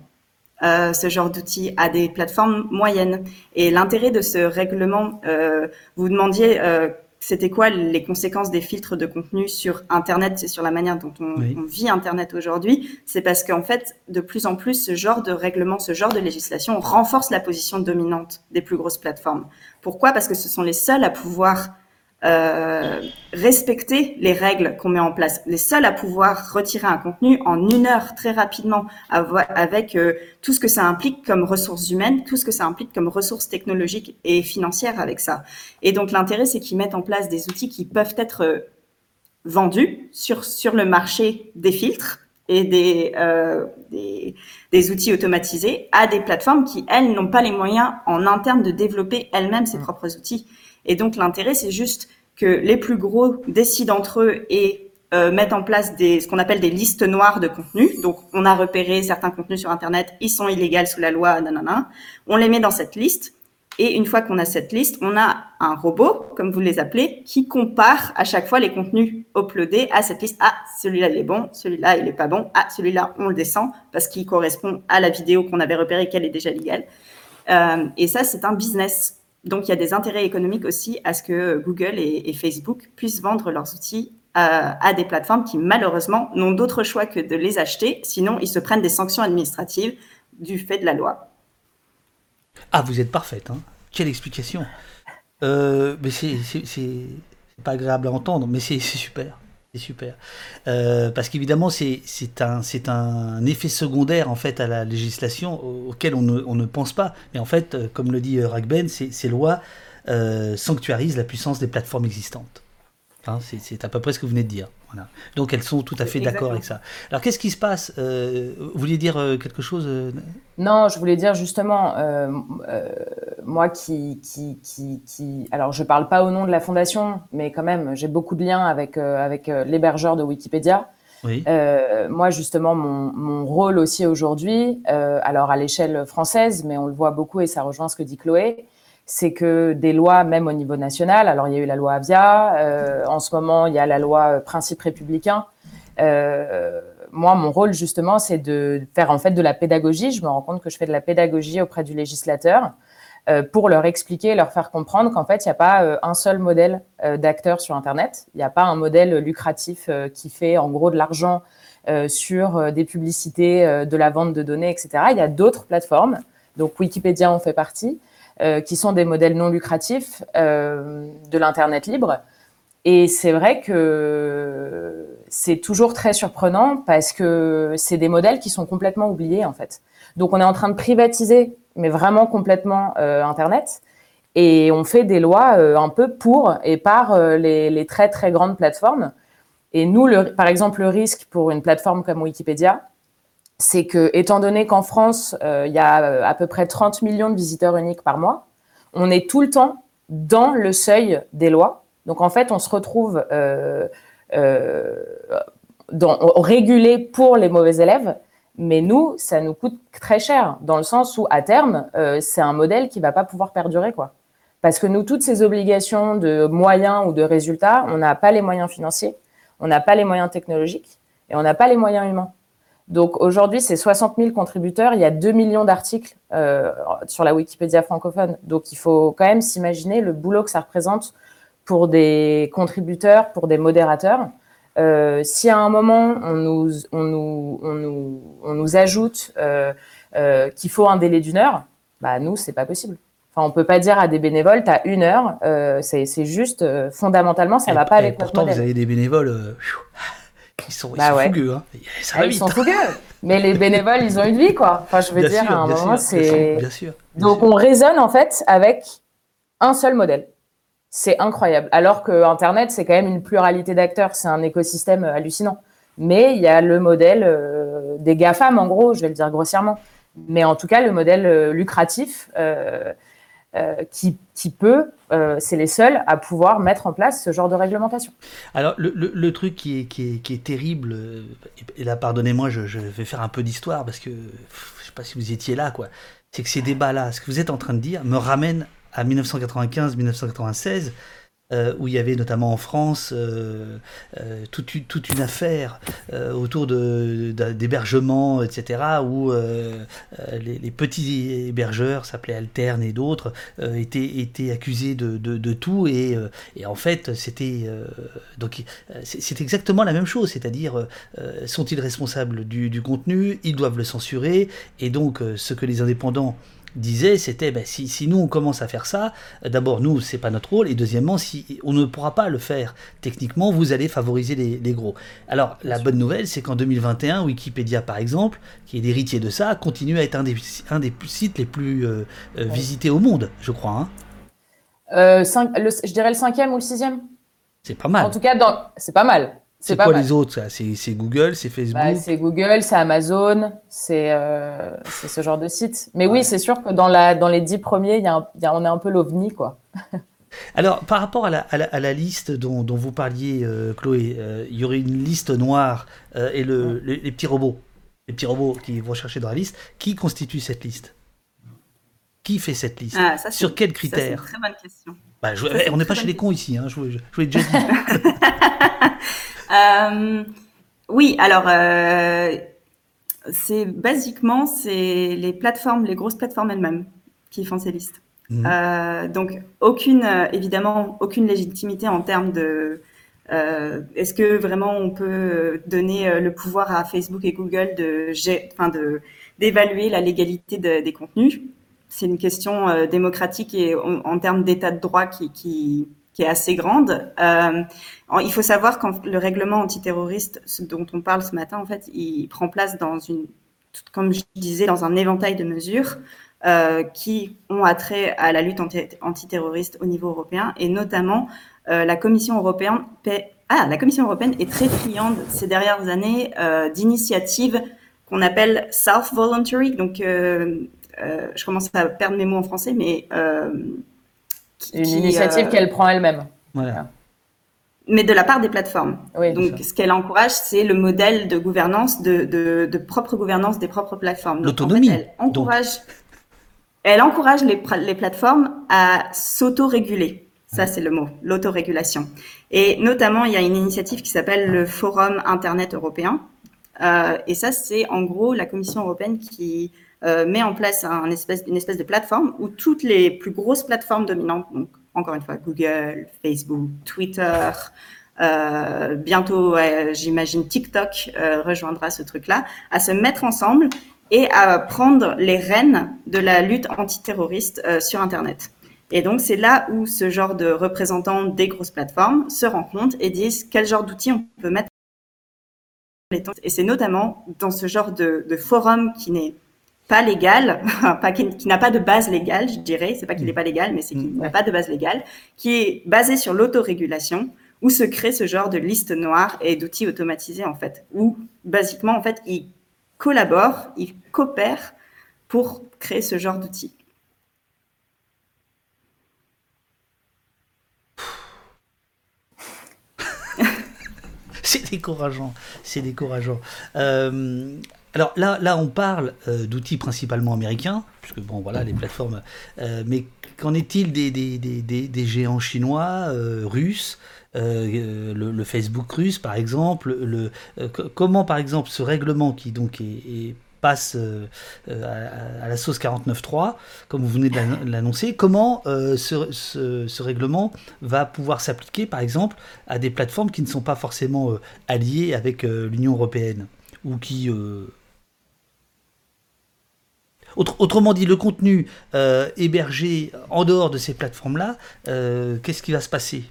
Euh, ce genre d'outils à des plateformes moyennes. Et l'intérêt de ce règlement, euh, vous demandiez c'était quoi les conséquences des filtres de contenu sur Internet, c'est sur la manière dont on, vit Internet aujourd'hui? C'est parce qu'en fait, de plus en plus, ce genre de règlement, ce genre de législation renforce la position dominante des plus grosses plateformes. Pourquoi? Parce que ce sont les seuls à pouvoir euh, respecter les règles qu'on met en place. Les seuls à pouvoir retirer un contenu en une heure très rapidement avec euh, tout ce que ça implique comme ressources humaines, tout ce que ça implique comme ressources technologiques et financières avec ça. Et donc l'intérêt, c'est qu'ils mettent en place des outils qui peuvent être euh, vendus sur, sur le marché des filtres et des, euh, des, des, outils automatisés à des plateformes qui, elles, n'ont pas les moyens en interne de développer elles-mêmes ces mmh. propres outils. Et donc l'intérêt, c'est juste que les plus gros décident entre eux et euh, mettent en place des, ce qu'on appelle des listes noires de contenus. Donc, on a repéré certains contenus sur Internet, ils sont illégaux sous la loi, nanana. On les met dans cette liste. Et une fois qu'on a cette liste, on a un robot, comme vous les appelez, qui compare à chaque fois les contenus uploadés à cette liste. Ah, celui-là, il est bon, celui-là, il n'est pas bon. Ah, celui-là, on le descend parce qu'il correspond à la vidéo qu'on avait repérée qu'elle est déjà légale. Euh, et ça, c'est un business. Donc, il y a des intérêts économiques aussi à ce que Google et, Facebook puissent vendre leurs outils à des plateformes qui, malheureusement, n'ont d'autre choix que de les acheter. Sinon, ils se prennent des sanctions administratives du fait de la loi. Ah, vous êtes parfaite, hein Quelle explication euh, Mais c'est pas agréable à entendre, mais c'est super. C'est super. Euh, parce qu'évidemment, c'est un, un effet secondaire en fait à la législation auquel on ne, on ne pense pas. Mais en fait, euh, comme le dit Ragben, ces lois sanctuarisent la puissance des plateformes existantes. Hein, c'est à peu près ce que vous venez de dire. Donc elles sont tout à fait d'accord avec ça. Alors qu'est-ce qui se passe euh, Vous vouliez dire euh, quelque chose euh, Non, je voulais dire justement, moi qui, qui, qui, Alors je ne parle pas au nom de la fondation, mais quand même, j'ai beaucoup de liens avec, avec l'hébergeur de Wikipédia. moi, justement, mon, mon rôle aussi aujourd'hui, alors à l'échelle française, mais on le voit beaucoup et ça rejoint ce que dit Chloé, c'est que des lois, même au niveau national, alors il y a eu la loi Avia, euh, en ce moment il y a la loi Principe républicain. Euh, moi, mon rôle justement, c'est de faire en fait de la pédagogie. Je me rends compte que je fais de la pédagogie auprès du législateur euh, pour leur expliquer, leur faire comprendre qu'en fait, il n'y a pas un seul modèle d'acteur sur Internet. Il n'y a pas un modèle lucratif qui fait en gros de l'argent sur des publicités, de la vente de données, etc. Il y a d'autres plateformes. Donc Wikipédia en fait partie. Euh, qui sont des modèles non lucratifs euh, de l'Internet libre. Et c'est vrai que c'est toujours très surprenant parce que c'est des modèles qui sont complètement oubliés en fait. Donc on est en train de privatiser, mais vraiment complètement euh, Internet. Et on fait des lois un peu pour et par les, les, très très grandes plateformes. Et nous, le, par exemple, le risque pour une plateforme comme Wikipédia, c'est que, étant donné qu'en France, euh, il y a euh, à peu près 30 millions de visiteurs uniques par mois, on est tout le temps dans le seuil des lois. Donc, en fait, on se retrouve euh, régulé pour les mauvais élèves, mais nous, ça nous coûte très cher, dans le sens où, à terme, c'est un modèle qui va pas pouvoir perdurer. Parce que nous, toutes ces obligations de moyens ou de résultats, on n'a pas les moyens financiers, on n'a pas les moyens technologiques et on n'a pas les moyens humains. Donc aujourd'hui, c'est 60 000 contributeurs. Il y a 2 millions d'articles euh, sur la Wikipédia francophone. Donc il faut quand même s'imaginer le boulot que ça représente pour des contributeurs, pour des modérateurs. Euh, si à un moment on nous, on nous, on nous, on nous ajoute euh, qu'il faut un délai d'une heure, bah nous c'est pas possible. Enfin, on peut pas dire à des bénévoles, tu as une heure, c'est juste fondamentalement ça ne va pas avec notre Pourtant, vous avez des bénévoles. Ils sont, bah fougueux, hein. ah, ils sont fougueux. Mais les bénévoles, ils ont une vie, quoi. Enfin, je veux dire, à un moment, c'est. Bien sûr. Donc, on raisonne, en fait, avec un seul modèle. C'est incroyable. Alors que Internet, c'est quand même une pluralité d'acteurs. C'est un écosystème hallucinant. Mais il y a le modèle euh, des GAFAM, en gros, je vais le dire grossièrement. Mais en tout cas, le modèle euh, lucratif. Euh, euh, qui, peut, euh, c'est les seuls à pouvoir mettre en place ce genre de réglementation. Alors, le, truc qui est, terrible, euh, et là, pardonnez-moi, je, je, vais faire un peu d'histoire parce que je ne sais pas si vous étiez là, quoi. C'est que ces débats-là, ce que vous êtes en train de dire, me ramènent à 1995-1996 euh, où il y avait notamment en France euh, euh, toute, une affaire autour d'hébergement, de, etc., où les, petits hébergeurs, s'appelaient Alterne et d'autres, étaient, accusés de, tout, et, en fait, c'était c'est exactement la même chose, c'est-à-dire sont-ils responsables du contenu, ils doivent le censurer, et donc ce que les indépendants disait, c'était ben, si, si, nous on commence à faire ça, euh, d'abord nous c'est pas notre rôle, et deuxièmement si on ne pourra pas le faire techniquement, vous allez favoriser les, gros. Alors la bonne nouvelle c'est qu'en 2021, Wikipédia par exemple, qui est l'héritier de ça, continue à être un des, un des sites les plus euh, euh, visités au monde, je crois. Hein. je dirais le cinquième ou le sixième. C'est pas mal. En tout cas, c'est pas mal. C'est quoi les autres C'est Google, c'est Facebook? bah, C'est Google, c'est Amazon, euh, c'est ce genre de site. Mais oui, c'est sûr que dans, la, dans les dix premiers, y a on est un peu l'ovni, quoi. Alors, par rapport à la, à la, liste dont, dont, vous parliez, euh, Chloé, euh, il y aurait une liste noire et le, les, petits robots, les petits robots qui vont chercher dans la liste. Qui constitue cette liste? Qui fait cette liste? Ah, Sur quels critères C'est une très bonne question. Bah, on n'est pas chez les cons ici, hein, je, vous l'ai déjà dit. Euh, oui, alors, euh, c'est basiquement, c'est les plateformes, les grosses plateformes elles-mêmes qui font ces listes. Mhm. Euh, donc, aucune, évidemment, aucune légitimité en termes de est-ce que vraiment on peut donner le pouvoir à Facebook et Google de, enfin de d'évaluer la légalité des contenus? C'est une question démocratique et en, termes d'état de droit qui, qui, qui est assez grande. Euh, il faut savoir quand le règlement antiterroriste dont on parle ce matin, en fait, il prend place dans une, comme je disais, dans un éventail de mesures euh, qui ont attrait à la lutte antiterroriste au niveau européen et notamment euh, la Commission européenne. Ah, la Commission européenne est très friande ces dernières années d'initiatives qu'on appelle self-voluntary, donc je commence à perdre mes mots en français, mais euh, une initiative euh, qu'elle prend elle-même. Voilà. Mais de la part des plateformes. Donc, ce qu'elle encourage, c'est le modèle de gouvernance, de, de, propre gouvernance des propres plateformes. L'autonomie. elle encourage, elle encourage les, les plateformes à s'auto-réguler. Ça, c'est le mot, l'autorégulation. Et notamment, il y a une initiative qui s'appelle le Forum Internet européen. Euh, et ça, c'est en gros la Commission européenne qui euh, met en place un espèce, une espèce de plateforme où toutes les plus grosses plateformes dominantes, donc encore une fois Google, Facebook, Twitter, euh, bientôt, j'imagine TikTok euh, rejoindra ce truc-là, à se mettre ensemble et à prendre les rênes de la lutte antiterroriste euh, sur Internet. Et donc, c'est là où ce genre de représentants des grosses plateformes se rencontrent et disent quel genre d'outils on peut mettre. Et c'est notamment dans ce genre de, de forum qui n'est pas légal, pas, qui, n'a pas de base légale, je dirais, c'est pas qu'il n'est mm. pas légal, mais c'est qu'il mm. n'a pas de base légale, qui est basé sur l'autorégulation, où se crée ce genre de liste noire et d'outils automatisés, en fait, où, basiquement, en fait, ils collaborent, ils coopèrent pour créer ce genre d'outils. C'est décourageant, c'est décourageant. Euh, alors là, là, on parle euh, d'outils principalement américains, puisque bon, voilà, les plateformes. Euh, mais qu'en est-il des, géants chinois, russes, le, Facebook russe, par exemple le, Comment, par exemple, ce règlement qui donc est, passe à, la sauce 49.3, comme vous venez de l'annoncer, comment ce, ce, règlement va pouvoir s'appliquer, par exemple, à des plateformes qui ne sont pas forcément alliées avec l'Union européenne ou qui autrement dit, le contenu euh, hébergé en dehors de ces plateformes-là, euh, qu'est-ce qui va se passer?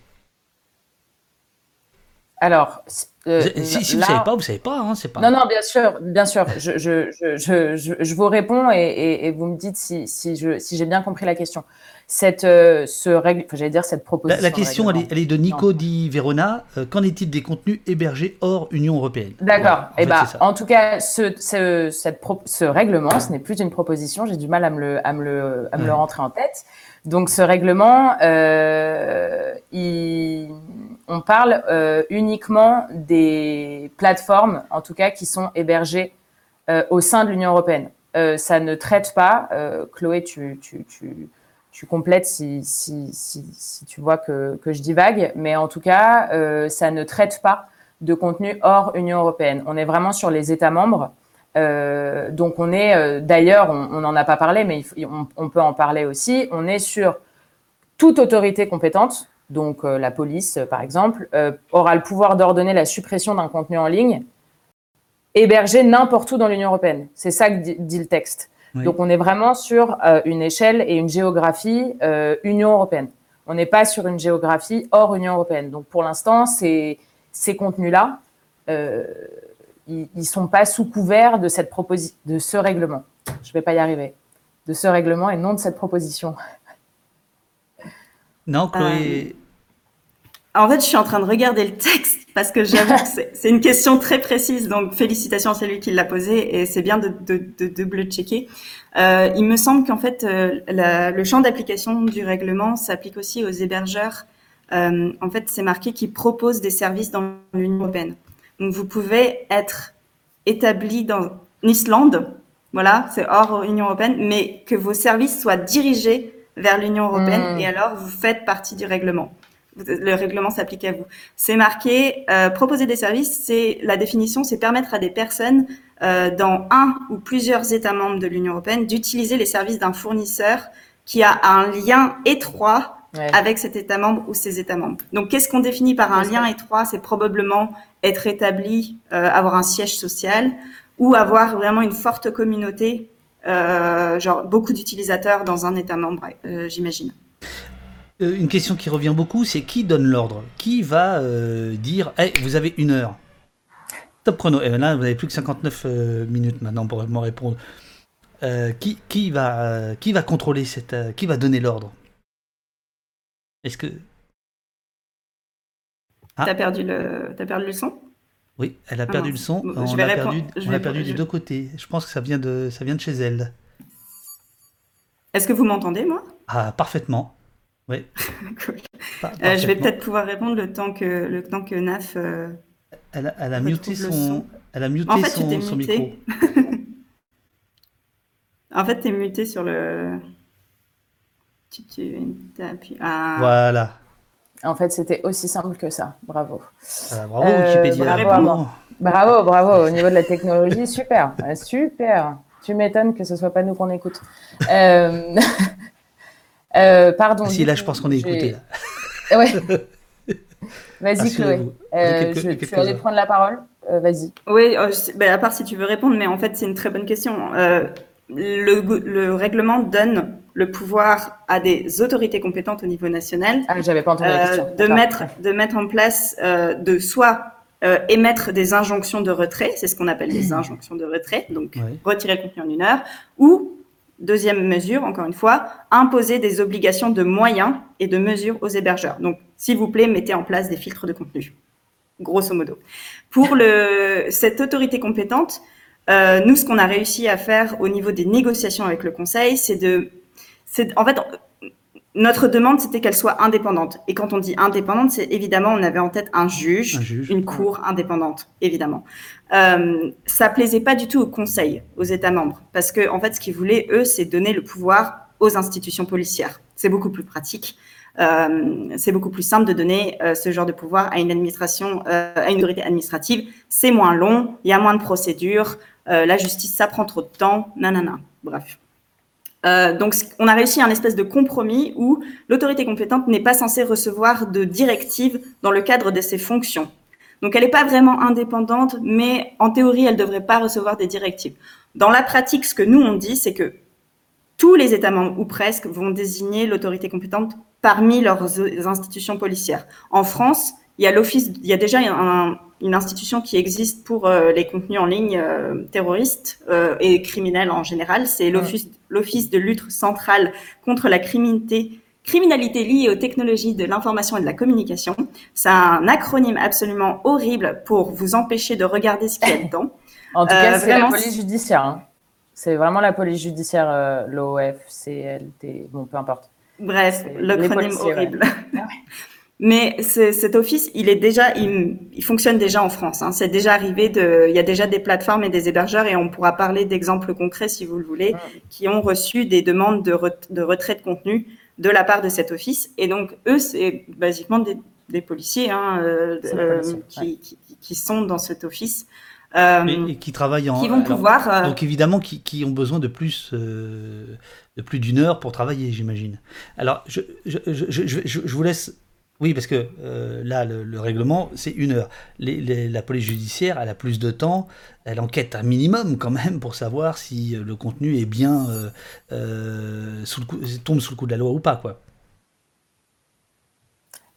Alors, euh, si, vous ne savez pas, vous ne savez pas. Hein, pas... Non, non, bien sûr, bien sûr. Je, je, je, je vous réponds et, et, vous me dites si, si j'ai bien compris la question cette, euh, ce règle, j'allais dire cette proposition. La, question, elle est, elle est, de Nico Di Verona. Euh, qu'en est-il des contenus hébergés hors Union européenne? D'accord. et eh ben, en tout cas, ce, ce, cette ce règlement, ce n'est plus une proposition. J'ai du mal à me le, à me le, à me le rentrer en tête. Donc, ce règlement, euh, on parle euh, uniquement des plateformes, en tout cas, qui sont hébergées euh, au sein de l'Union européenne. ça ne traite pas, Chloé, tu, tu, complètes si, si, tu vois que, que, je divague, mais en tout cas, ça ne traite pas de contenu hors Union européenne. On est vraiment sur les États membres. Euh, donc on est, euh, d'ailleurs, on n'en a pas parlé, mais on, on, peut en parler aussi. On est sur toute autorité compétente, donc euh, la police par exemple, aura le pouvoir d'ordonner la suppression d'un contenu en ligne hébergé n'importe où dans l'Union européenne. C'est ça que dit le texte. Donc on est vraiment sur une échelle et une géographie Union européenne. On n'est pas sur une géographie hors Union européenne. Donc pour l'instant, ces, ces contenus-là, ils ne sont pas sous couvert de, cette de ce règlement. Je ne vais pas y arriver. De ce règlement et non de cette proposition. Non, Chloé. En fait, je suis en train de regarder le texte parce que j'avoue que c'est une question très précise, donc félicitations à celui qui l'a posée et c'est bien de, de, de double-checker. Euh, il me semble qu'en fait, euh, la, le champ d'application du règlement s'applique aussi aux hébergeurs. Euh, en fait, c'est marqué qui proposent des services dans l'Union européenne. Donc, vous pouvez être établi dans Islande voilà, c'est hors Union européenne, mais que vos services soient dirigés vers l'Union européenne, Mm. et alors vous faites partie du règlement. Le règlement s'applique à vous. C'est marqué, euh, proposer des services, c'est la définition, c'est permettre à des personnes euh, dans un ou plusieurs États membres de l'Union européenne d'utiliser les services d'un fournisseur qui a un lien étroit Ouais. avec cet État membre ou ses États membres. Donc, qu'est-ce qu'on définit par un lien étroit? C'est probablement être établi, euh, avoir un siège social ou avoir vraiment une forte communauté, euh, genre beaucoup d'utilisateurs dans un État membre, euh, j'imagine. Une question qui revient beaucoup, c'est qui donne l'ordre? Qui va euh, dire Hey, vous avez une heure? Top chrono. Et là, vous n'avez plus que 59 euh, minutes maintenant pour me répondre. Euh, qui, qui, va, euh, qui va contrôler cette. euh, qui va donner l'ordre? Est-ce que. Ah. T'as perdu le, t'as perdu le son? Oui, elle a Ah perdu le son. Bon, on l'a perdu, on vais- perdu des deux côtés. Je pense que ça vient de, ça vient de chez elle. Est-ce que vous m'entendez, moi? Ah, parfaitement. Oui. Cool. Euh, Je vais peut-être pouvoir répondre le temps que, le temps que Naf. euh, Elle a, elle a muté son, son. elle a muté En fait, tu son, son micro. En fait, t'es muté sur le. Tu, tu t'appuies. Ah. Voilà. En fait, c'était aussi simple que ça. Bravo. Voilà, bravo Euh, Wikipédia. bravo, Bravo. Bravo, bravo. Au niveau de la technologie, super. Euh, Super. Tu m'étonnes que ce soit pas nous qu'on écoute. Euh, euh, pardon. Ah, si, là, je pense qu'on est écouté. Ouais. Vas-y, Chloé. Euh, Quelques- je, tu allais prendre la parole Euh, Vas-y. Oui, euh, je- ben, à part si tu veux répondre, mais en fait, c'est une très bonne question. Euh, le règlement donne le pouvoir à des autorités compétentes au niveau national Ah, pas entendu la euh, question. de, mettre, de mettre en place, euh, de soit euh, émettre des injonctions de retrait, c'est ce qu'on appelle des injonctions de retrait, donc retirer le contenu en une heure, ou, deuxième mesure, encore une fois, imposer des obligations de moyens et de mesures aux hébergeurs. Donc, s'il vous plaît, mettez en place des filtres de contenu, grosso modo. Pour le, cette autorité compétente, euh, nous, ce qu'on a réussi à faire au niveau des négociations avec le Conseil, c'est de... c'est En fait, notre demande, c'était qu'elle soit indépendante. Et quand on dit indépendante, c'est évidemment, on avait en tête un juge, Un juge. une cour indépendante, évidemment. Euh, ça plaisait pas du tout au Conseil, aux États membres, parce que en fait, ce qu'ils voulaient eux, c'est donner le pouvoir aux institutions policières. C'est beaucoup plus pratique. Euh, c'est beaucoup plus simple de donner euh, ce genre de pouvoir à une administration, euh, à une autorité administrative. C'est moins long, il y a moins de procédures, la justice, ça prend trop de temps, nanana. Bref. Euh, donc, on a réussi un espèce de compromis où l'autorité compétente n'est pas censée recevoir de directives dans le cadre de ses fonctions. Donc, elle n'est pas vraiment indépendante, mais en théorie, elle ne devrait pas recevoir des directives. Dans la pratique, ce que nous, on dit, c'est que tous les États membres, ou presque, vont désigner l'autorité compétente parmi leurs institutions policières. En France, il y a l'office, il y a déjà un- une institution qui existe pour euh, les contenus en ligne euh, terroristes euh, et criminels en général. C'est l'office, l'office de lutte centrale contre la criminalité, criminalité liée aux technologies de l'information et de la communication. C'est un acronyme absolument horrible pour vous empêcher de regarder ce qu'il y a dedans. En tout cas, c'est la vraiment, police judiciaire. hein. C'est vraiment la police judiciaire, l'OF, CLT, bon, peu importe. Bref, l'acronyme policiers, ouais. Mais cet office, il est déjà, il, il fonctionne déjà en France. Hein. C'est déjà arrivé de, il y a déjà des plateformes et des hébergeurs et on pourra parler d'exemples concrets si vous le voulez, Ouais. qui ont reçu des demandes de, ret- de retrait de contenu de la part de cet office. Et donc eux, c'est basiquement des, des policiers hein, euh, euh, qui, qui, qui sont dans cet office, euh, Et, et qui travaillent en. qui vont alors, pouvoir. euh, Donc évidemment, qui, qui ont besoin de plus, euh, de plus d'une heure pour travailler, j'imagine. Alors, je, je, je, je, je- je vous laisse. Oui, parce que euh, là, le, le règlement, c'est une heure. La police judiciaire, elle a plus de temps. Elle enquête un minimum quand même pour savoir si euh, le contenu est bien euh, sous le coup, tombe sous le coup de la loi ou pas, quoi.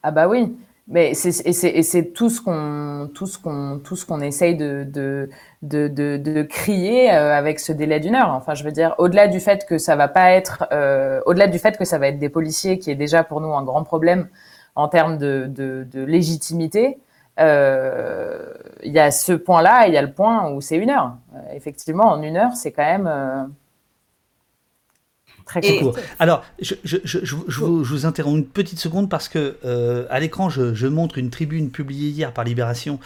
Ah bah oui, mais c'est tout ce qu'on tout ce qu'on tout ce qu'on essaye de de de de, crier avec ce délai d'une heure. Enfin, je veux dire, au-delà du fait que ça va pas être, au-delà du fait que ça va être des policiers, qui est déjà pour nous un grand problème en termes de de, de légitimité. euh, Il y a ce point-là, et il y a le point où c'est une heure. Euh, effectivement, en une heure, c'est quand même. euh, Très court. Alors, je, je, je, je vous, vous, interromps une petite seconde parce que euh, à l'écran, je, montre une tribune publiée hier par Libération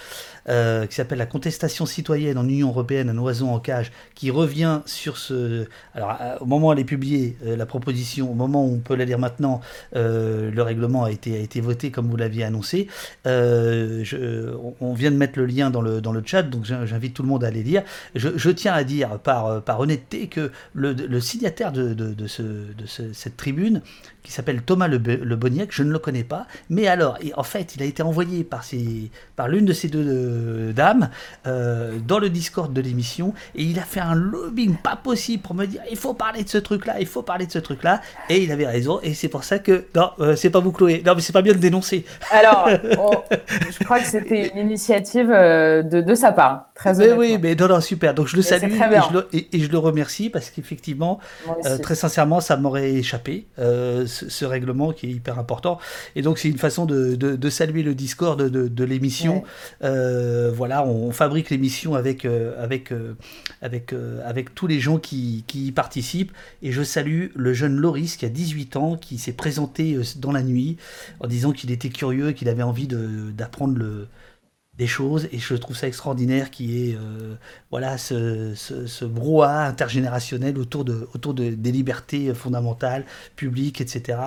euh, qui s'appelle La contestation citoyenne en Union européenne, un oiseau en cage, qui revient sur ce. Alors, au moment où elle est publiée, euh, la proposition, au moment où on peut la lire maintenant, le règlement a été, a été voté comme vous l'aviez annoncé. On vient de mettre le lien dans le, dans le chat, donc j'invite tout le monde à aller lire. Je, tiens à dire par, par honnêteté que le, le signataire de, de, de de cette tribune qui s'appelle Thomas Le, Boniac, je ne le connais pas, mais alors, en fait, il a été envoyé par, par l'une de ces deux euh, dames euh, dans le Discord de l'émission, et il a fait un lobbying pas possible pour me dire, il faut parler de ce truc-là, il faut parler de ce truc-là, et il avait raison, et c'est pour ça que, non, euh, c'est pas vous Chloé, non mais c'est pas bien de dénoncer. Alors, je crois que c'était une initiative de, de, sa part, très honnêtement. Oui, mais non, non, super, donc je le salue, et je le, et, je le, remercie, parce qu'effectivement, très sincèrement, ça m'aurait échappé ce, règlement qui est hyper important. Et donc c'est une façon de, de, saluer le Discord de, de l'émission. Euh, voilà, on, fabrique l'émission avec, euh, avec, euh, avec, avec tous les gens qui, qui, y participent. Et je salue le jeune Loris qui a 18 ans, qui s'est présenté dans la nuit en disant qu'il était curieux qu'il avait envie d'apprendre le des choses. Et je trouve ça extraordinaire qui est euh, voilà ce, ce, brouhaha intergénérationnel autour de autour de, des libertés fondamentales publiques etc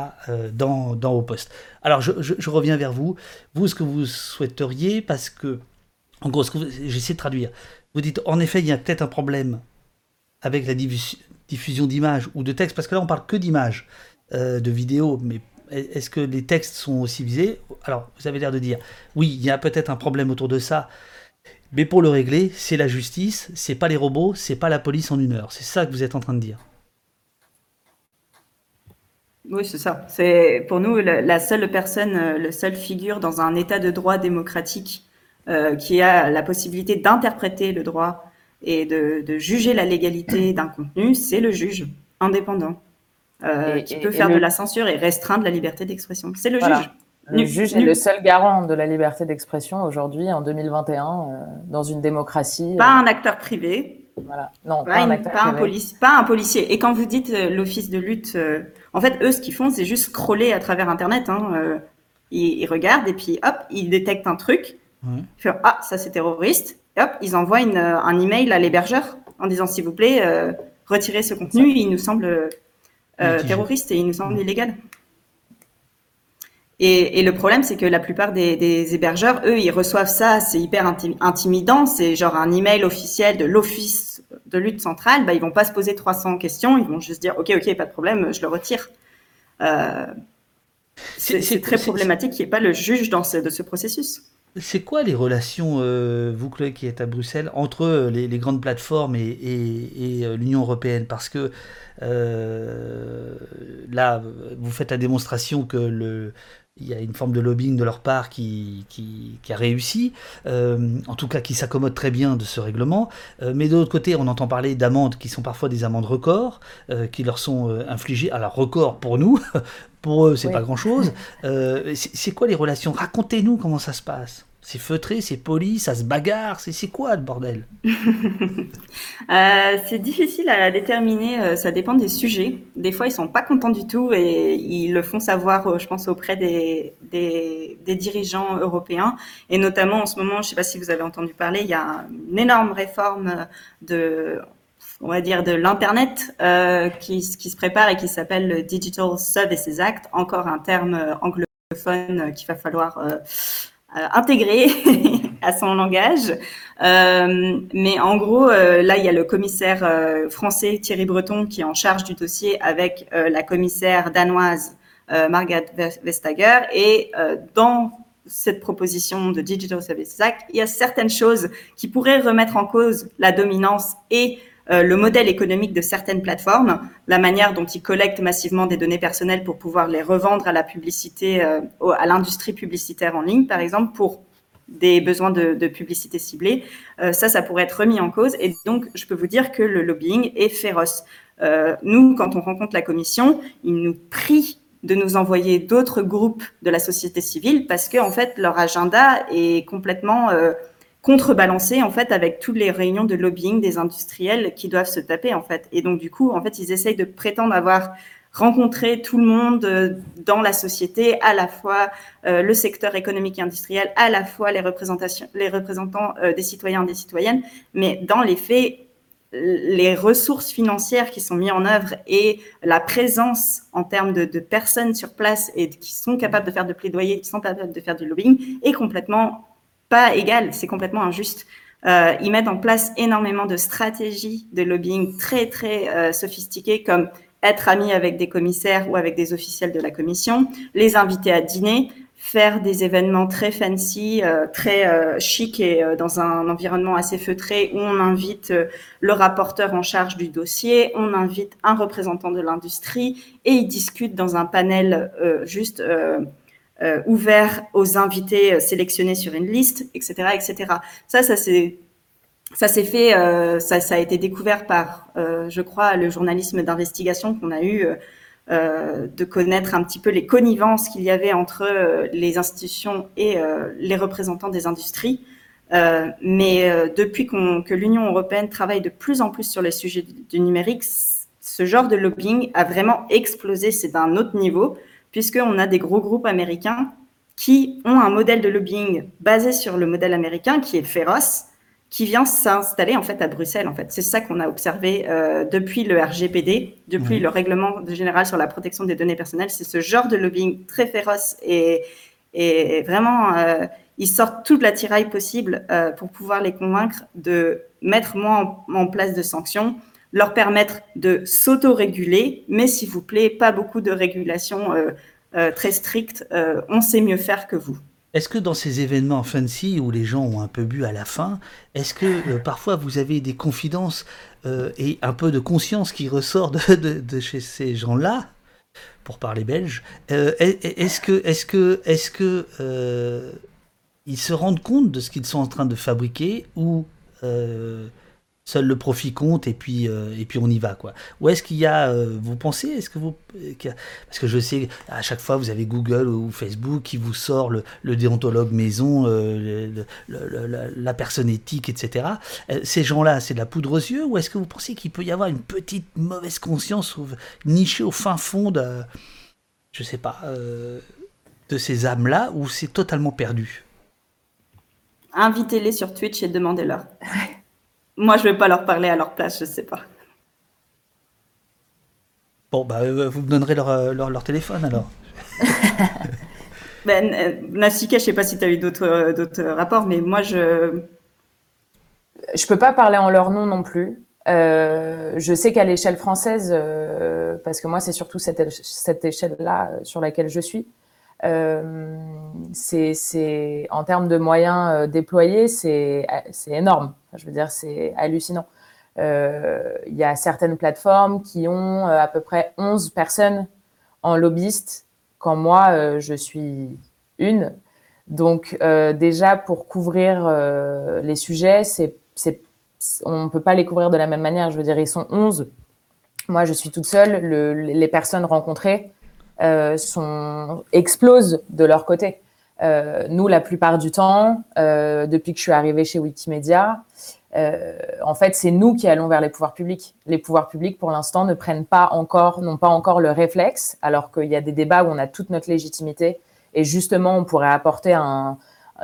dans dans au poste. Alors je, je, reviens vers vous. Vous ce que vous souhaiteriez parce que en gros j'essaie de traduire vous dites en effet il y a peut-être un problème avec la diffusion d'images ou de textes parce que là on parle que d'images euh, de vidéos mais est-ce que les textes sont aussi visés? Alors, vous avez l'air de dire, oui, il y a peut-être un problème autour de ça, mais pour le régler, c'est la justice, c'est pas les robots, c'est pas la police en une heure. C'est ça que vous êtes en train de dire. Oui, c'est ça. C'est pour nous la seule personne, euh, la seule figure dans un état de droit démocratique qui a la possibilité d'interpréter le droit et de juger la légalité d'un contenu, c'est le juge indépendant. Euh, qui peut faire de la censure et restreindre la liberté d'expression. C'est le juge. Le juge est le seul garant de la liberté d'expression aujourd'hui, en 2021, euh, dans une démocratie. Pas un acteur privé. Voilà. Non, pas, un, acteur pas, un pas un policier. Et quand vous dites euh, l'office de lutte, en fait, eux, ce qu'ils font, c'est juste scroller à travers Internet. Hein, ils, regardent et puis, hop, ils détectent un truc. Ils font, ah, ça c'est terroriste. Et hop, ils envoient une, un email à l'hébergeur en disant, s'il vous plaît, retirez ce contenu. Il nous semble euh, terroriste et il nous semble illégal. Et, le problème, c'est que la plupart des, hébergeurs, eux, ils reçoivent ça, c'est hyper intimidant, c'est genre un email officiel de l'office de lutte centrale, bah, ils vont pas se poser 300 questions, ils vont juste dire, ok, ok, pas de problème, je le retire. Euh, c'est très problématique qu'il n'y ait pas le juge dans de ce processus. C'est quoi les relations, euh, vous qui êtes à Bruxelles, entre les, grandes plateformes et, et l'Union européenne? Parce que euh, là, vous faites la démonstration que le, il y a une forme de lobbying de leur part qui, qui, a réussi, euh, en tout cas qui s'accommode très bien de ce règlement. Euh, mais de l'autre côté, on entend parler d'amendes qui sont parfois des amendes records, qui leur sont infligées. Alors, record pour nous, pour eux, c'est pas grand-chose. c'est quoi les relations? Racontez-nous comment ça se passe. C'est feutré, c'est poli, ça se bagarre, c'est quoi le bordel? Euh, C'est difficile à déterminer, euh, ça dépend des sujets. Des fois, ils sont pas contents du tout et ils le font savoir, euh, je pense, auprès des, des, dirigeants européens. Et notamment en ce moment, je sais pas si vous avez entendu parler, il y a une énorme réforme de on va dire de l'internet qui, se prépare et qui s'appelle le Digital Services Act, encore un terme anglophone qu'il va falloir intégré à son langage. Euh, mais en gros, euh, là, il y a le commissaire français Thierry Breton qui est en charge du dossier avec la commissaire danoise Margaret Vestager. Et dans cette proposition de Digital Services Act, il y a certaines choses qui pourraient remettre en cause la dominance et euh, le modèle économique de certaines plateformes, la manière dont ils collectent massivement des données personnelles pour pouvoir les revendre à la publicité, euh, à l'industrie publicitaire en ligne, par exemple, pour des besoins de, publicité ciblée, euh, ça, ça pourrait être remis en cause. Et donc, je peux vous dire que le lobbying est féroce. nous, quand on rencontre la commission, ils nous prient de nous envoyer d'autres groupes de la société civile parce que, en fait, leur agenda est complètement contrebalancer en fait avec toutes les réunions de lobbying des industriels qui doivent se taper en fait. Et donc du coup, en fait, ils essayent de prétendre avoir rencontré tout le monde euh, dans la société, à la fois euh, le secteur économique et industriel, à la fois les représentations, les représentants euh, des citoyens et des citoyennes, mais dans les faits, les ressources financières qui sont mises en œuvre et la présence en termes de, de, personnes sur place et qui sont capables de faire de plaidoyer, qui sont capables de faire du lobbying, est complètement pas égal, c'est complètement injuste. Euh, ils mettent en place énormément de stratégies de lobbying très, très euh, sophistiquées, comme être ami avec des commissaires ou avec des officiels de la commission, les inviter à dîner, faire des événements très fancy, euh, très chic et dans un environnement assez feutré où on invite le rapporteur en charge du dossier, on invite un représentant de l'industrie et ils discutent dans un panel juste euh, ouvert aux invités euh, sélectionnés sur une liste, etc., etc. Ça, ça c'est ça s'est fait, euh, ça, a été découvert par, je crois, le journalisme d'investigation qu'on a eu, de connaître un petit peu les connivences qu'il y avait entre les institutions et les représentants des industries. mais depuis que l'Union européenne travaille de plus en plus sur les sujets du numérique, ce genre de lobbying a vraiment explosé. C'est d'un autre niveau puisqu'on a des gros groupes américains qui ont un modèle de lobbying basé sur le modèle américain qui est féroce, qui vient s'installer en fait à Bruxelles. En fait, c'est ça qu'on a observé euh, depuis le RGPD, depuis le règlement général sur la protection des données personnelles. C'est ce genre de lobbying très féroce et, et vraiment, euh, ils sortent toute la tiraille possible euh, pour pouvoir les convaincre de mettre moins en, en place de sanctions, leur permettre de s'auto-réguler, mais s'il vous plaît, pas beaucoup de régulation euh, euh, très stricte. Euh, on sait mieux faire que vous. Est-ce que dans ces événements fancy où les gens ont un peu bu à la fin, est-ce que parfois vous avez des confidences et un peu de conscience qui ressort de, chez ces gens-là, pour parler belge Est-ce que, est-ce que, est-ce que ils se rendent compte de ce qu'ils sont en train de fabriquer ou seul le profit compte et puis euh, et puis on y va quoi. Ou est-ce qu'il y a euh, vous pensez est-ce que vous parce que je sais à chaque fois vous avez Google ou Facebook qui vous sort le, le déontologue maison euh, le, le, la personne éthique etc. ces gens-là c'est de la poudre aux yeux ou est-ce que vous pensez qu'il peut y avoir une petite mauvaise conscience nichée au fin fond de je sais pas de ces âmes là ou c'est totalement perdu? Invitez-les sur Twitch et demandez-leur. Moi, je vais pas leur parler à leur place, je sais pas. Bon, bah, euh, vous me donnerez leur, euh, leur, leur téléphone alors. ben, euh, Nassika, je sais pas si tu as eu d'autres, d'autres rapports, mais moi, je. Je peux pas parler en leur nom non plus. Euh, je sais qu'à l'échelle française, euh, parce que moi, c'est surtout cette, cette échelle-là sur laquelle je suis, c'est en termes de moyens déployés, c'est énorme. Je veux dire, c'est hallucinant. Euh, il y a certaines plateformes qui ont euh, à peu près 11 personnes en lobbyiste, quand moi, euh, je suis une. Donc, déjà, pour couvrir les sujets, c'est, on ne peut pas les couvrir de la même manière. Je veux dire, ils sont 11. Moi, je suis toute seule. Le, les personnes rencontrées sont, explosent de leur côté. Euh, nous, la plupart du temps, euh, depuis que je suis arrivée chez Wikimedia, euh, en fait, c'est nous qui allons vers les pouvoirs publics. Les pouvoirs publics, pour l'instant, ne prennent pas encore, n'ont pas encore le réflexe, alors qu'il y a des débats où on a toute notre légitimité et justement, on pourrait apporter un,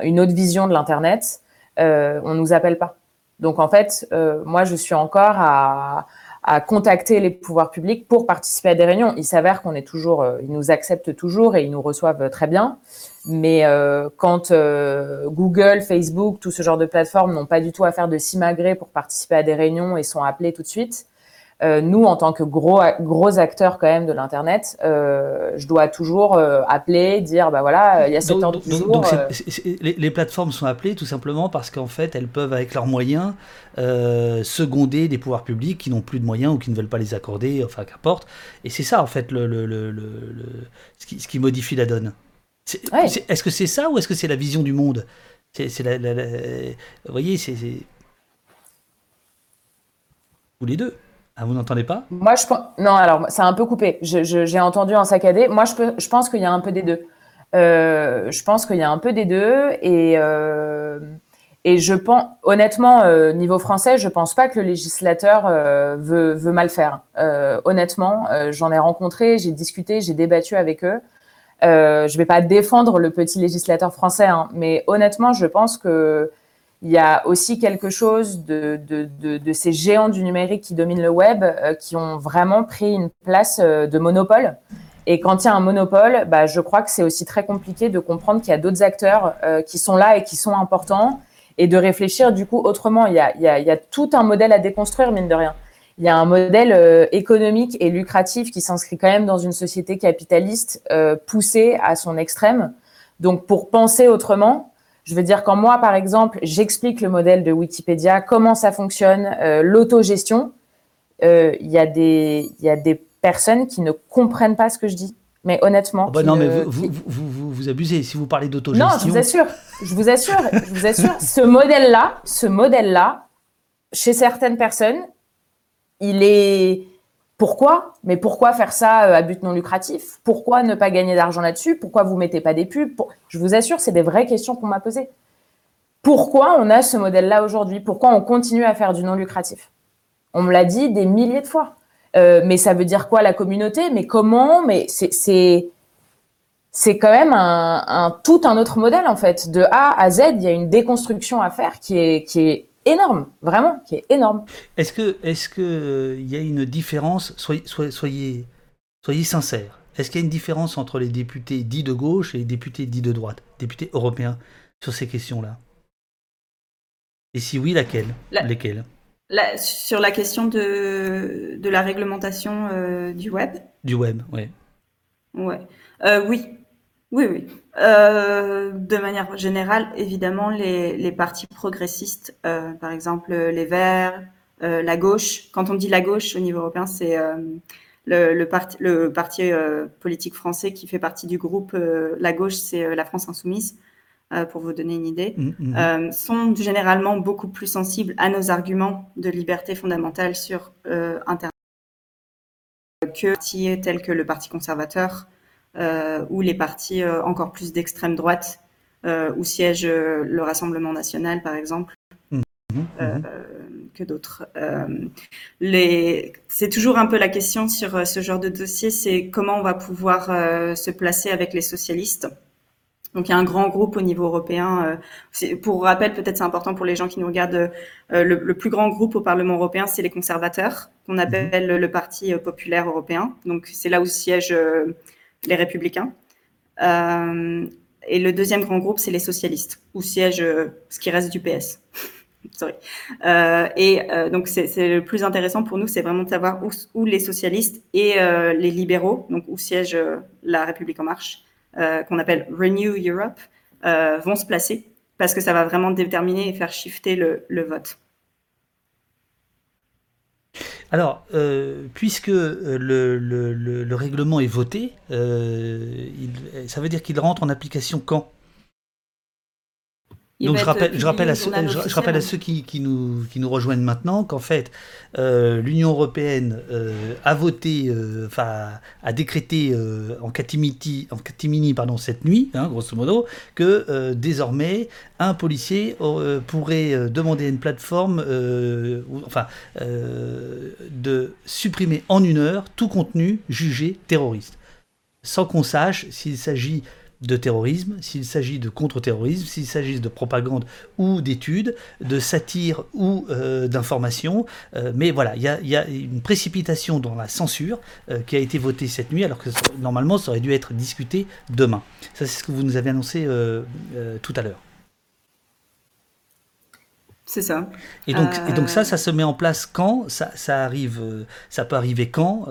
une autre vision de l'internet. Euh, on nous appelle pas. Donc, en fait, euh, moi, je suis encore à, à contacter les pouvoirs publics pour participer à des réunions. Il s'avère qu'on est toujours, euh, ils nous acceptent toujours et ils nous reçoivent très bien. Mais euh, quand euh, Google, Facebook, tout ce genre de plateformes n'ont pas du tout à faire de simagrée pour participer à des réunions et sont appelés tout de suite, euh, nous, en tant que gros, gros acteurs quand même de l'Internet, euh, je dois toujours euh, appeler, dire, bah voilà, il y a ce temps du jour. Donc les, les, plateformes sont appelées tout simplement parce qu'en fait, elles peuvent, avec leurs moyens, seconder des pouvoirs publics qui n'ont plus de moyens ou qui ne veulent pas les accorder, enfin qu'importe. Et c'est ça, en fait, le, le, le, le ce, qui, ce, qui, modifie la donne. Est-ce ouais. est que c'est ça ou est-ce que c'est la vision du monde? C'est Vous voyez, c'est... Ou les deux. Ah, vous n'entendez pas? Moi, je pense. Non, alors, c'est un peu coupé. J'ai entendu en saccadé. Moi, je, peux, je pense qu'il y a un peu des deux. Euh, je pense qu'il y a un peu des deux. Et, euh, Et je pense, honnêtement, euh, niveau français, je pense pas que le législateur euh, veut, veut, mal faire. Honnêtement, j'en ai rencontré, j'ai discuté, j'ai débattu avec eux. je vais pas défendre le petit législateur français, hein, mais honnêtement, je pense que il y a aussi quelque chose de, de, de, de ces géants du numérique qui dominent le web, qui ont vraiment pris une place de monopole. Et quand il y a un monopole, bah, je crois que c'est aussi très compliqué de comprendre qu'il y a d'autres acteurs qui sont là et qui sont importants et de réfléchir du coup autrement. Il y a, il y a, il y a tout un modèle à déconstruire, mine de rien. Il y a un modèle euh, économique et lucratif qui s'inscrit quand même dans une société capitaliste euh, poussée à son extrême. Donc, pour penser autrement, je veux dire, quand moi, par exemple, j'explique le modèle de Wikipédia, comment ça fonctionne, euh, l'autogestion, euh, il y, a des, y a des personnes qui ne comprennent pas ce que je dis. Mais honnêtement. Oh bah non, mais vous, vous, vous, vous, abusez. Si vous parlez d'autogestion. Non, je vous assure. Je vous assure. je vous assure. Ce modèle-là, ce modèle-là, chez certaines personnes, il est. Pourquoi? Mais pourquoi faire ça euh, à but non lucratif? Pourquoi ne pas gagner d'argent là-dessus? Pourquoi vous mettez pas des pubs? Je vous assure, c'est des vraies questions qu'on m'a posées. Pourquoi on a ce modèle-là aujourd'hui? Pourquoi on continue à faire du non lucratif? On me l'a dit des milliers de fois. Euh, mais ça veut dire quoi la communauté? Mais comment? Mais c'est quand même un, tout un autre modèle en fait. De A à Z, il y a une déconstruction à faire qui est énorme, vraiment, qui est énorme. Est-ce que est-ce que euh, il y a une différence Soyez soyez soyez, soyez sincères. Est-ce qu'il y a une différence entre les députés dits de gauche et les députés dits de droite, députés européens, sur ces questions-là? Et si oui, laquelle? La... Lesquelles? la, sur la question de, de la réglementation euh, du web? Du web, oui. Ouais. Euh, oui. Oui, oui. Euh, de manière générale, évidemment, les, les partis progressistes, euh, par exemple les Verts, euh, la gauche, quand on dit la gauche au niveau européen, c'est le, le, parti, le parti politique français qui fait partie du groupe La gauche, c'est la France insoumise. Pour vous donner une idée, mmh, mmh. Sont généralement beaucoup plus sensibles à nos arguments de liberté fondamentale sur Internet que partis tels que le Parti conservateur ou les partis euh, encore plus d'extrême droite où siège le Rassemblement national, par exemple. Mmh. que d'autres. c'est toujours un peu la question sur ce genre de dossier, c'est comment on va pouvoir se placer avec les socialistes donc il y a un grand groupe au niveau européen. Euh, pour rappel, peut-être c'est important pour les gens qui nous regardent, euh, le, le, plus grand groupe au Parlement européen, c'est les conservateurs, qu'on mhm. appelle le Parti euh, populaire européen. Donc c'est là où siègent les républicains. et le deuxième grand groupe, c'est les socialistes, où siège ce qui reste du PS. Sorry. et donc c'est le plus intéressant pour nous, c'est vraiment de savoir où, les socialistes et les libéraux, donc où siège la République en marche, euh, qu'on appelle Renew Europe euh, vont se placer parce que ça va vraiment déterminer et faire shifter le vote. Alors, euh, puisque le, le, le, règlement est voté, euh, il, ça veut dire qu'il rentre en application quand? Donc je rappelle, je rappelle, à ceux, je, je rappelle à ceux qui, qui, nous, qui nous rejoignent maintenant qu'en fait, euh, l'Union européenne euh, a voté, euh, enfin, a décrété en catimini, en catimini pardon, cette nuit, hein, grosso modo, que désormais, un policier pourrait demander à une plateforme, enfin, de supprimer en une heure tout contenu jugé terroriste, sans qu'on sache s'il s'agit de terrorisme, s'il s'agit de contre-terrorisme, s'il s'agit de propagande ou d'études, de satire ou euh, d'information. Euh, mais voilà, il y, y a, une précipitation dans la censure euh, qui a été votée cette nuit, alors que normalement ça aurait dû être discuté demain. Ça, c'est ce que vous nous avez annoncé tout à l'heure. C'est ça. Et donc, et donc ça, ça se met en place quand? Ça, ça arrive, ça peut arriver quand?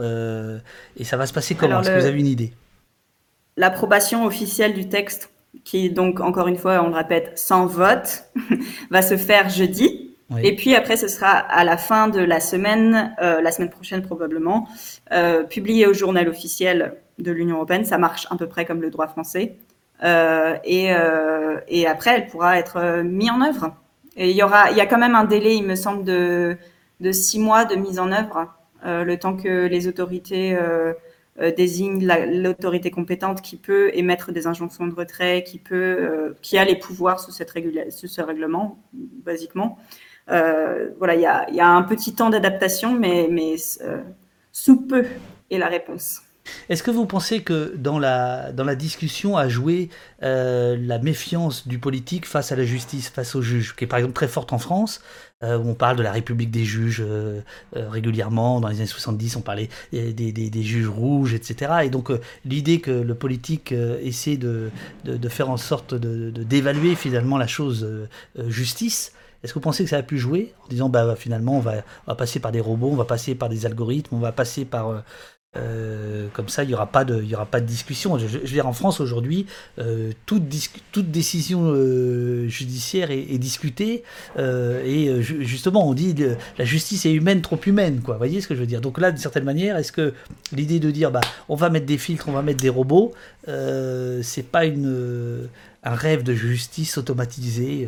Et ça va se passer comment? Est-ce le... que vous avez une idée? L'approbation officielle du texte, qui donc, encore une fois, on le répète, sans vote, va se faire jeudi. Oui. Et puis après, ce sera à la fin de la semaine, euh, la semaine prochaine probablement, euh, publié au journal officiel de l'Union européenne. Ça marche à peu près comme le droit français. Euh, et, euh, et, après, elle pourra être mise en œuvre. Et il y aura, il y a quand même un délai, il me semble, de, de six mois de mise en œuvre, le temps que les autorités désigne l'autorité compétente qui peut émettre des injonctions de retrait, qui peut, qui a les pouvoirs sous, cette sous ce règlement, basiquement. voilà, il y a, y a, un petit temps d'adaptation, mais, mais sous peu est la réponse. Est-ce que vous pensez que dans la, dans la discussion a joué euh, la méfiance du politique face à la justice, face aux juges, qui est par exemple très forte en France, euh, on parle de la République des juges euh, régulièrement, dans les années 70 on parlait des, juges rouges, etc. Et donc l'idée que le politique essaie de, faire en sorte d'évaluer de, d'évaluer finalement la chose justice, est-ce que vous pensez que ça a pu jouer en disant bah, finalement on va, passer par des robots, on va passer par des algorithmes, on va passer par euh, comme ça, il n'y aura, pas de, il y aura pas de discussion. Je, veux dire, en France aujourd'hui, euh, toute, toute, décision euh, judiciaire est, discutée. et justement, on dit la justice est humaine, trop humaine. Quoi. Vous voyez ce que je veux dire? Donc là, d'une certaine manière, est-ce que l'idée de dire bah, on va mettre des filtres, on va mettre des robots, c'est pas une, un rêve de justice automatisée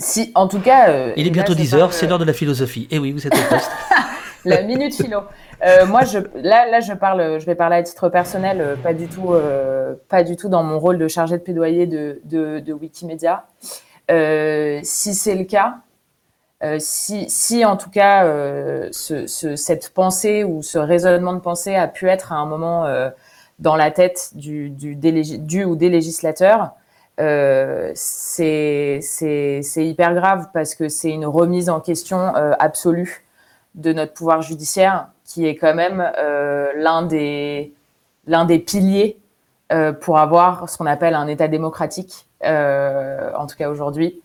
si, en tout cas. il est bientôt 10 heures, c'est l'heure de la philosophie. Et eh oui, vous êtes au poste. la minute philo. Euh, moi, je, là, là, je parle, je vais parler à titre personnel, euh, pas du tout, euh, pas du tout dans mon rôle de chargé de plaidoyer de, de, Wikimedia. si c'est le cas, si, si en tout cas ce, cette pensée ou ce raisonnement de pensée a pu être à un moment dans la tête du, du ou des législateurs, c'est hyper grave parce que c'est une remise en question absolue de notre pouvoir judiciaire, qui est quand même euh, l'un des, l'un des piliers euh, pour avoir ce qu'on appelle un État démocratique, euh, en tout cas aujourd'hui.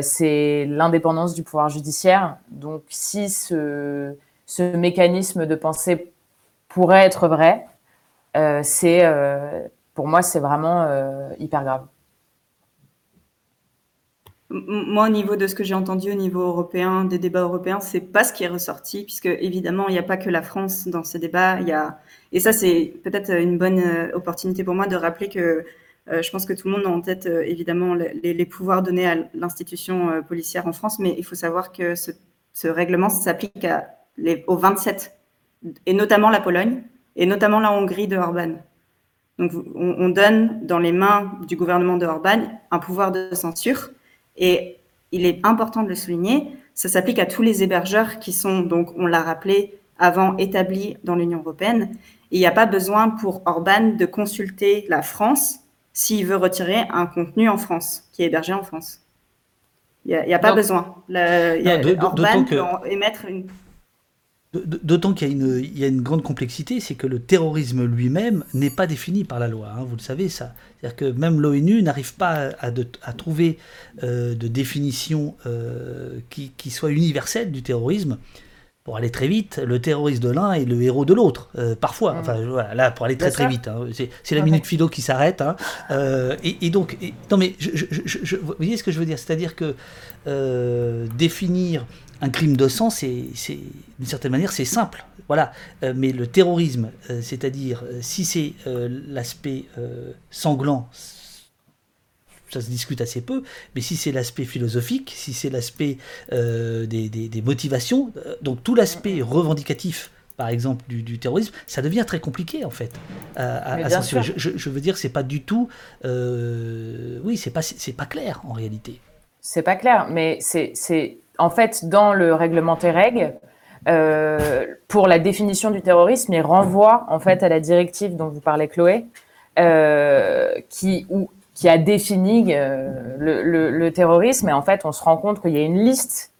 c'est l'indépendance du pouvoir judiciaire. Donc, si ce, ce mécanisme de pensée pourrait être vrai, c'est, pour moi, c'est vraiment hyper grave. Moi, au niveau de ce que j'ai entendu au niveau européen, des débats européens, c'est pas ce qui est ressorti, puisque évidemment, il n'y a pas que la France dans ces débats. Et ça, c'est peut-être une bonne euh, opportunité pour moi de rappeler que euh, je pense que tout le monde a en tête, euh, évidemment, les, pouvoirs donnés à l'institution policière en France, mais il faut savoir que ce, règlement s'applique aux 27, et notamment la Pologne, et notamment la Hongrie de Orban. Donc, on, on donne dans les mains du gouvernement de Orban un pouvoir de censure et il est important de le souligner, ça s'applique à tous les hébergeurs qui sont, donc, on l'a rappelé, avant établis dans l'Union européenne. Et il n'y a pas besoin pour Orban de consulter la France s'il veut retirer un contenu en France, qui est hébergé en France. Il n'y a, pas besoin. Orban peut émettre une D'autant qu'il y, a une grande complexité, c'est que le terrorisme lui-même n'est pas défini par la loi, hein, vous le savez ça. C'est-à-dire que même l'ONU n'arrive pas à, trouver euh, de définition euh, qui, soit universelle du terrorisme. Pour aller très vite, le terroriste de l'un est le héros de l'autre, euh, parfois. Mmh. Enfin, voilà, là, pour aller très très vite. Hein. c'est la minute philo qui s'arrête. Hein. Et, donc, non mais, vous voyez ce que je veux dire? C'est-à-dire que définir un crime de sang, c'est, d'une certaine manière, c'est simple. Voilà. Euh, mais le terrorisme, euh, c'est-à-dire, euh, si c'est l'aspect sanglant, ça se discute assez peu, mais si c'est l'aspect philosophique, si c'est l'aspect des, motivations, donc tout l'aspect revendicatif, par exemple, du, terrorisme, ça devient très compliqué, en fait, à, censurer. Je, veux dire, c'est pas du tout... oui, c'est pas, c'est pas clair, en réalité. C'est pas clair, mais c'est en fait, dans le règlement TEREG, euh, pour la définition du terrorisme, il renvoie en fait à la directive dont vous parlez, Chloé, euh, qui, a défini euh, le, terrorisme. Et en fait, on se rend compte qu'il y a une liste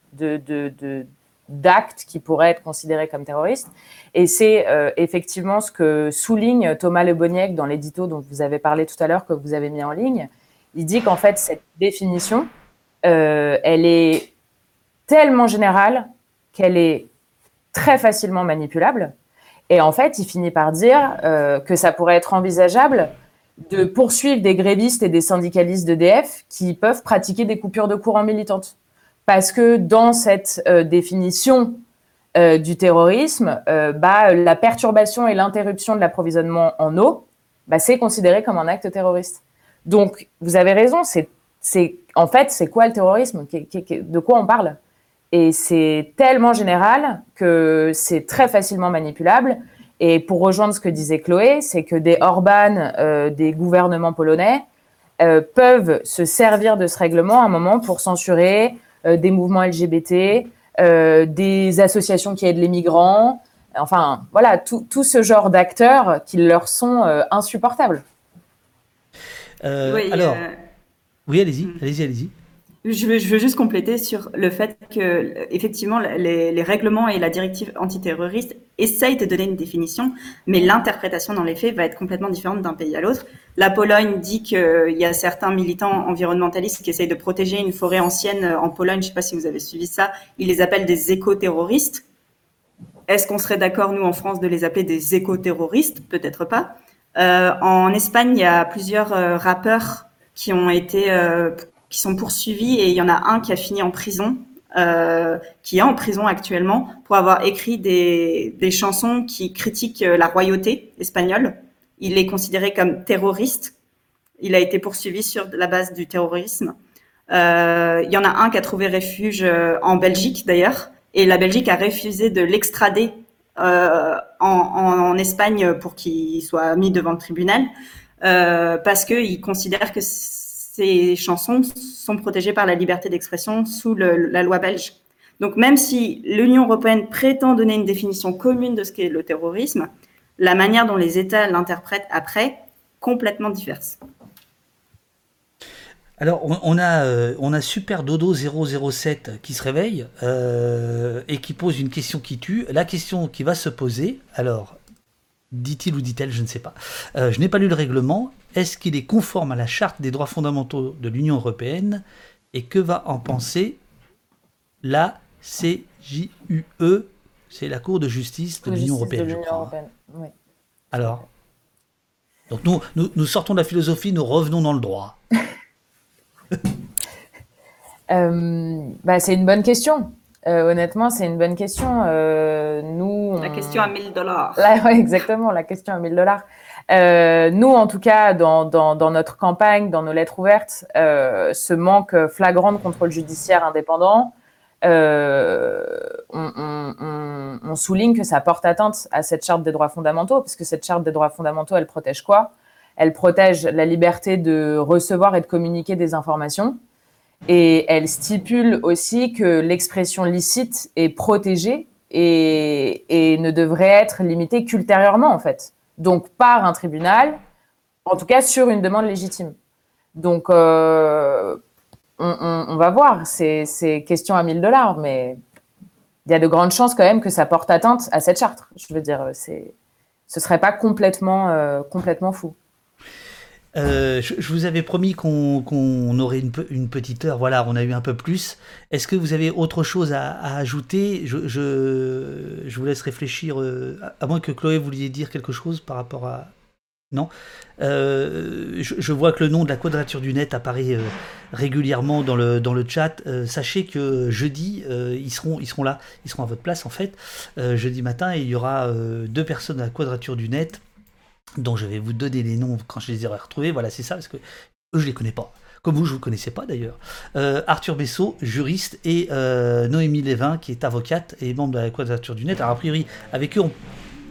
d'actes qui pourraient être considérés comme terroristes. Et c'est effectivement ce que souligne Thomas Le dans l'édito dont vous avez parlé tout à l'heure, que vous avez mis en ligne. Il dit qu'en fait, cette définition, elle est tellement générale qu'elle est très facilement manipulable. Et en fait, il finit par dire euh, que ça pourrait être envisageable de poursuivre des grévistes et des syndicalistes d'EDF qui peuvent pratiquer des coupures de courant militantes. Parce que dans cette euh, définition euh, du terrorisme, bah, la perturbation et l'interruption de l'approvisionnement en eau, bah, c'est considéré comme un acte terroriste. Donc, vous avez raison, c'est, en fait, c'est quoi le terrorisme? De quoi on parle? Et c'est tellement général que c'est très facilement manipulable. Et pour rejoindre ce que disait Chloé, c'est que des Orban, euh, des gouvernements polonais, euh, peuvent se servir de ce règlement à un moment pour censurer euh, des mouvements LGBT, des associations qui aident les migrants, enfin voilà, tout, tout ce genre d'acteurs qui leur sont insupportables. oui, alors, oui, allez-y, hmm. allez-y, allez-y. Je veux, juste compléter sur le fait que, effectivement, les, règlements et la directive antiterroriste essayent de donner une définition, mais l'interprétation dans les faits va être complètement différente d'un pays à l'autre. La Pologne dit qu'il y a certains militants environnementalistes qui essayent de protéger une forêt ancienne en Pologne. Je ne sais pas si vous avez suivi ça. Ils les appellent des éco-terroristes. Est-ce qu'on serait d'accord, nous, en France, de les appeler des éco-terroristes? Peut-être pas. Euh, en Espagne, il y a plusieurs euh, rappeurs qui ont été euh, sont poursuivis et il y en a un qui a fini en prison, euh, qui est en prison actuellement pour avoir écrit des, des chansons qui critiquent euh, la royauté espagnole. Il est considéré comme terroriste. Il a été poursuivi sur la base du terrorisme. Euh, il y en a un qui a trouvé refuge en Belgique d'ailleurs, et la Belgique a refusé de l'extrader en, en, en, Espagne pour qu'il soit mis devant le tribunal euh, parce qu'il considère que ces chansons sont protégées par la liberté d'expression sous la loi belge. Donc même si l'Union européenne prétend donner une définition commune de ce qu'est le terrorisme, la manière dont les États l'interprètent après, complètement diverse. Alors, on, a, euh, on a Super Dodo 007 qui se réveille euh, et qui pose une question qui tue. La question qui va se poser, alors, dit-il ou dit-elle, je ne sais pas. Euh, je n'ai pas lu le règlement. Est-ce qu'il est conforme à la charte des droits fondamentaux de l'Union européenne Et que va en penser la CJUE C'est la Cour de justice de l'Union européenne, je crois. Alors Donc nous, nous, sortons de la philosophie, nous revenons dans le droit. Euh, bah, c'est une bonne question. Euh, honnêtement, c'est une bonne question. Euh, nous, La question à 1000 dollars. exactement, la question à 1000 dollars. Euh, nous, en tout cas, dans, dans, dans, notre campagne, dans nos lettres ouvertes, euh, ce manque flagrant de contrôle judiciaire indépendant, euh, on, on, on, souligne que ça porte atteinte à cette charte des droits fondamentaux, parce que cette charte des droits fondamentaux, elle protège quoi? Elle protège la liberté de recevoir et de communiquer des informations, et elle stipule aussi que l'expression licite est protégée et, ne devrait être limitée qu'ultérieurement, en fait donc par un tribunal, en tout cas sur une demande légitime. Donc, euh, on, va voir, c'est question à 1000 dollars, mais il y a de grandes chances quand même que ça porte atteinte à cette charte. Je veux dire, ce serait pas complètement, euh, complètement fou. Euh, je, vous avais promis qu'on aurait une, petite heure. Voilà, on a eu un peu plus. Est-ce que vous avez autre chose à, ajouter? Je, vous laisse réfléchir, euh, à moins que Chloé vouliez dire quelque chose par rapport à. Non? Euh, je, vois que le nom de la quadrature du net apparaît régulièrement dans le, dans le chat. sachez que jeudi, ils, seront, ils seront là, ils seront à votre place en fait. jeudi matin, il y aura deux personnes à la quadrature du net dont je vais vous donner les noms quand je les aurai retrouvés. Voilà, c'est ça, parce que eux, je les connais pas. Comme vous, je vous connaissais pas d'ailleurs. Euh, Arthur Bessot, juriste, et euh, Noémie Lévin, qui est avocate et membre de la Quadrature du Net. Alors, a priori, avec eux, on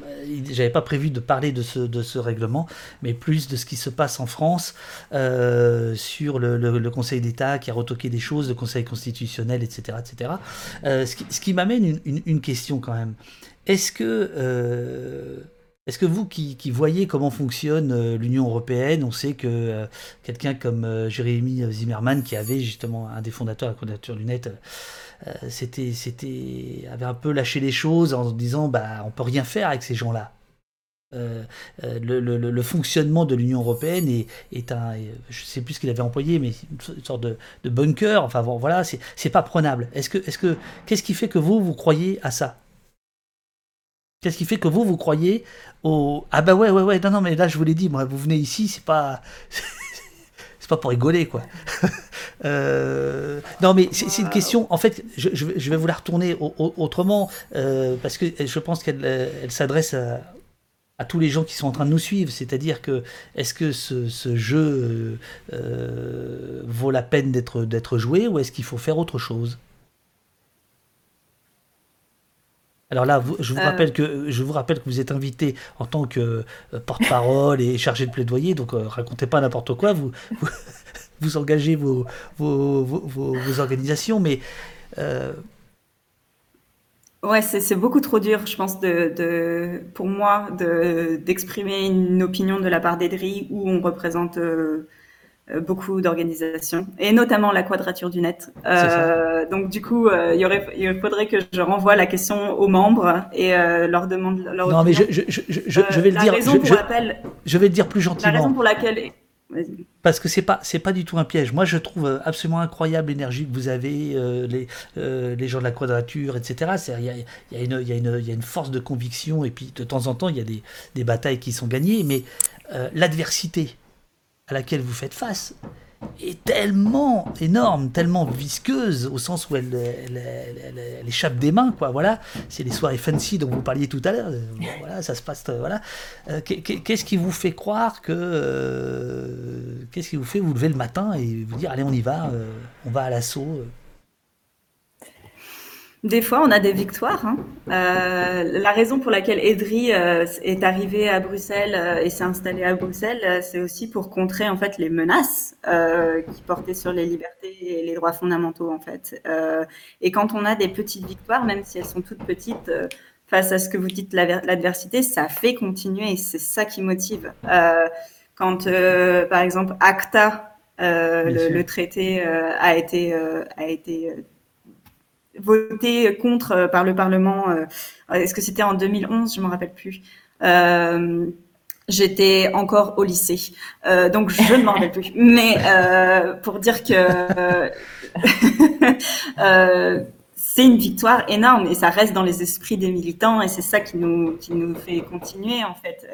euh, j'avais pas prévu de parler de ce, de ce règlement, mais plus de ce qui se passe en France sur le, Conseil d'État qui a retoqué des choses, le Conseil constitutionnel, etc. etc. ce qui, qui m'amène une, une, question quand même. Est-ce que est-ce que vous qui, voyez comment fonctionne euh, l'Union européenne, on sait que euh, quelqu'un comme euh, Jérémy Zimmerman, qui avait justement un des fondateurs de la Quadrature du Net, avait un peu lâché les choses en disant bah on peut rien faire avec ces gens-là. le, fonctionnement de l'Union européenne est, un, je sais plus ce qu'il avait employé, mais une sorte de, bunker. Enfin voilà, c'est, c'est pas prenable. Est-ce que, est-ce que, qu'est-ce qui fait que vous vous croyez à ça? Qu'est-ce qui fait que vous, vous croyez au... Ah bah ouais, ouais, ouais, non, non, mais là, je vous l'ai dit, moi, vous venez ici, c'est pas... c'est pas pour rigoler, quoi. Euh, non, mais c'est une question, en fait, je, vais vous la retourner autrement, euh, parce que je pense qu'elle elle, s'adresse à, tous les gens qui sont en train de nous suivre, c'est-à-dire que est-ce que ce, jeu euh, vaut la peine d'être joué ou est-ce qu'il faut faire autre chose? Alors là, je, vous rappelle que, je vous rappelle que vous êtes invité en tant que porte-parole et chargé de plaidoyer, donc racontez pas n'importe quoi, vous, vous, engagez vos, vos, vos, organisations, mais Ouais, c'est beaucoup trop dur, je pense, de, de pour moi, d'exprimer une opinion de la part d'Edri où on représente euh, euh, beaucoup d'organisations, et notamment la quadrature du net. Euh, donc du coup, il, y aurait, il faudrait que je renvoie la question aux membres et leur demande leur Non, mais je, je, je, je vais le dire. je, vais le dire plus gentiment. La raison pour laquelle parce que c'est pas c'est pas du tout un piège. Moi, je trouve euh, absolument incroyable l'énergie que vous avez, euh, les, euh, les gens de la quadrature, etc. Il y a, y, a y, a y a, une force de conviction et puis de temps en temps, il y a des, des batailles qui sont gagnées, mais l'adversité à laquelle vous faites face, est tellement énorme, tellement visqueuse, au sens où elle, elle, échappe des mains, quoi. Voilà, c'est les soirées fancy dont vous parliez tout à l'heure. Euh, voilà, ça se passe. Euh, voilà. Euh, qu'est-ce qui vous fait croire que. Qu'est-ce qui vous fait vous lever le matin et vous dire allez, on y va, on va à l'assaut des fois, on a des victoires. Hein. Euh, la raison pour laquelle Edri euh, est arrivé à Bruxelles euh, et s'est installé à Bruxelles, c'est aussi pour contrer en fait les menaces qui portaient sur les libertés et les droits fondamentaux en fait. et quand on a des petites victoires, même si elles sont toutes petites, face à ce que vous dites l'adversité, ça fait continuer et c'est ça qui motive. quand par exemple ACTA, le, le, traité a été a été voté contre euh, par le Parlement. Euh, est-ce que c'était en 2011 Je me rappelle plus. Euh, j'étais encore au lycée, donc je ne m'en rappelle plus. Mais pour dire que c'est une victoire énorme et ça reste dans les esprits des militants et c'est ça qui nous, qui nous fait continuer en fait.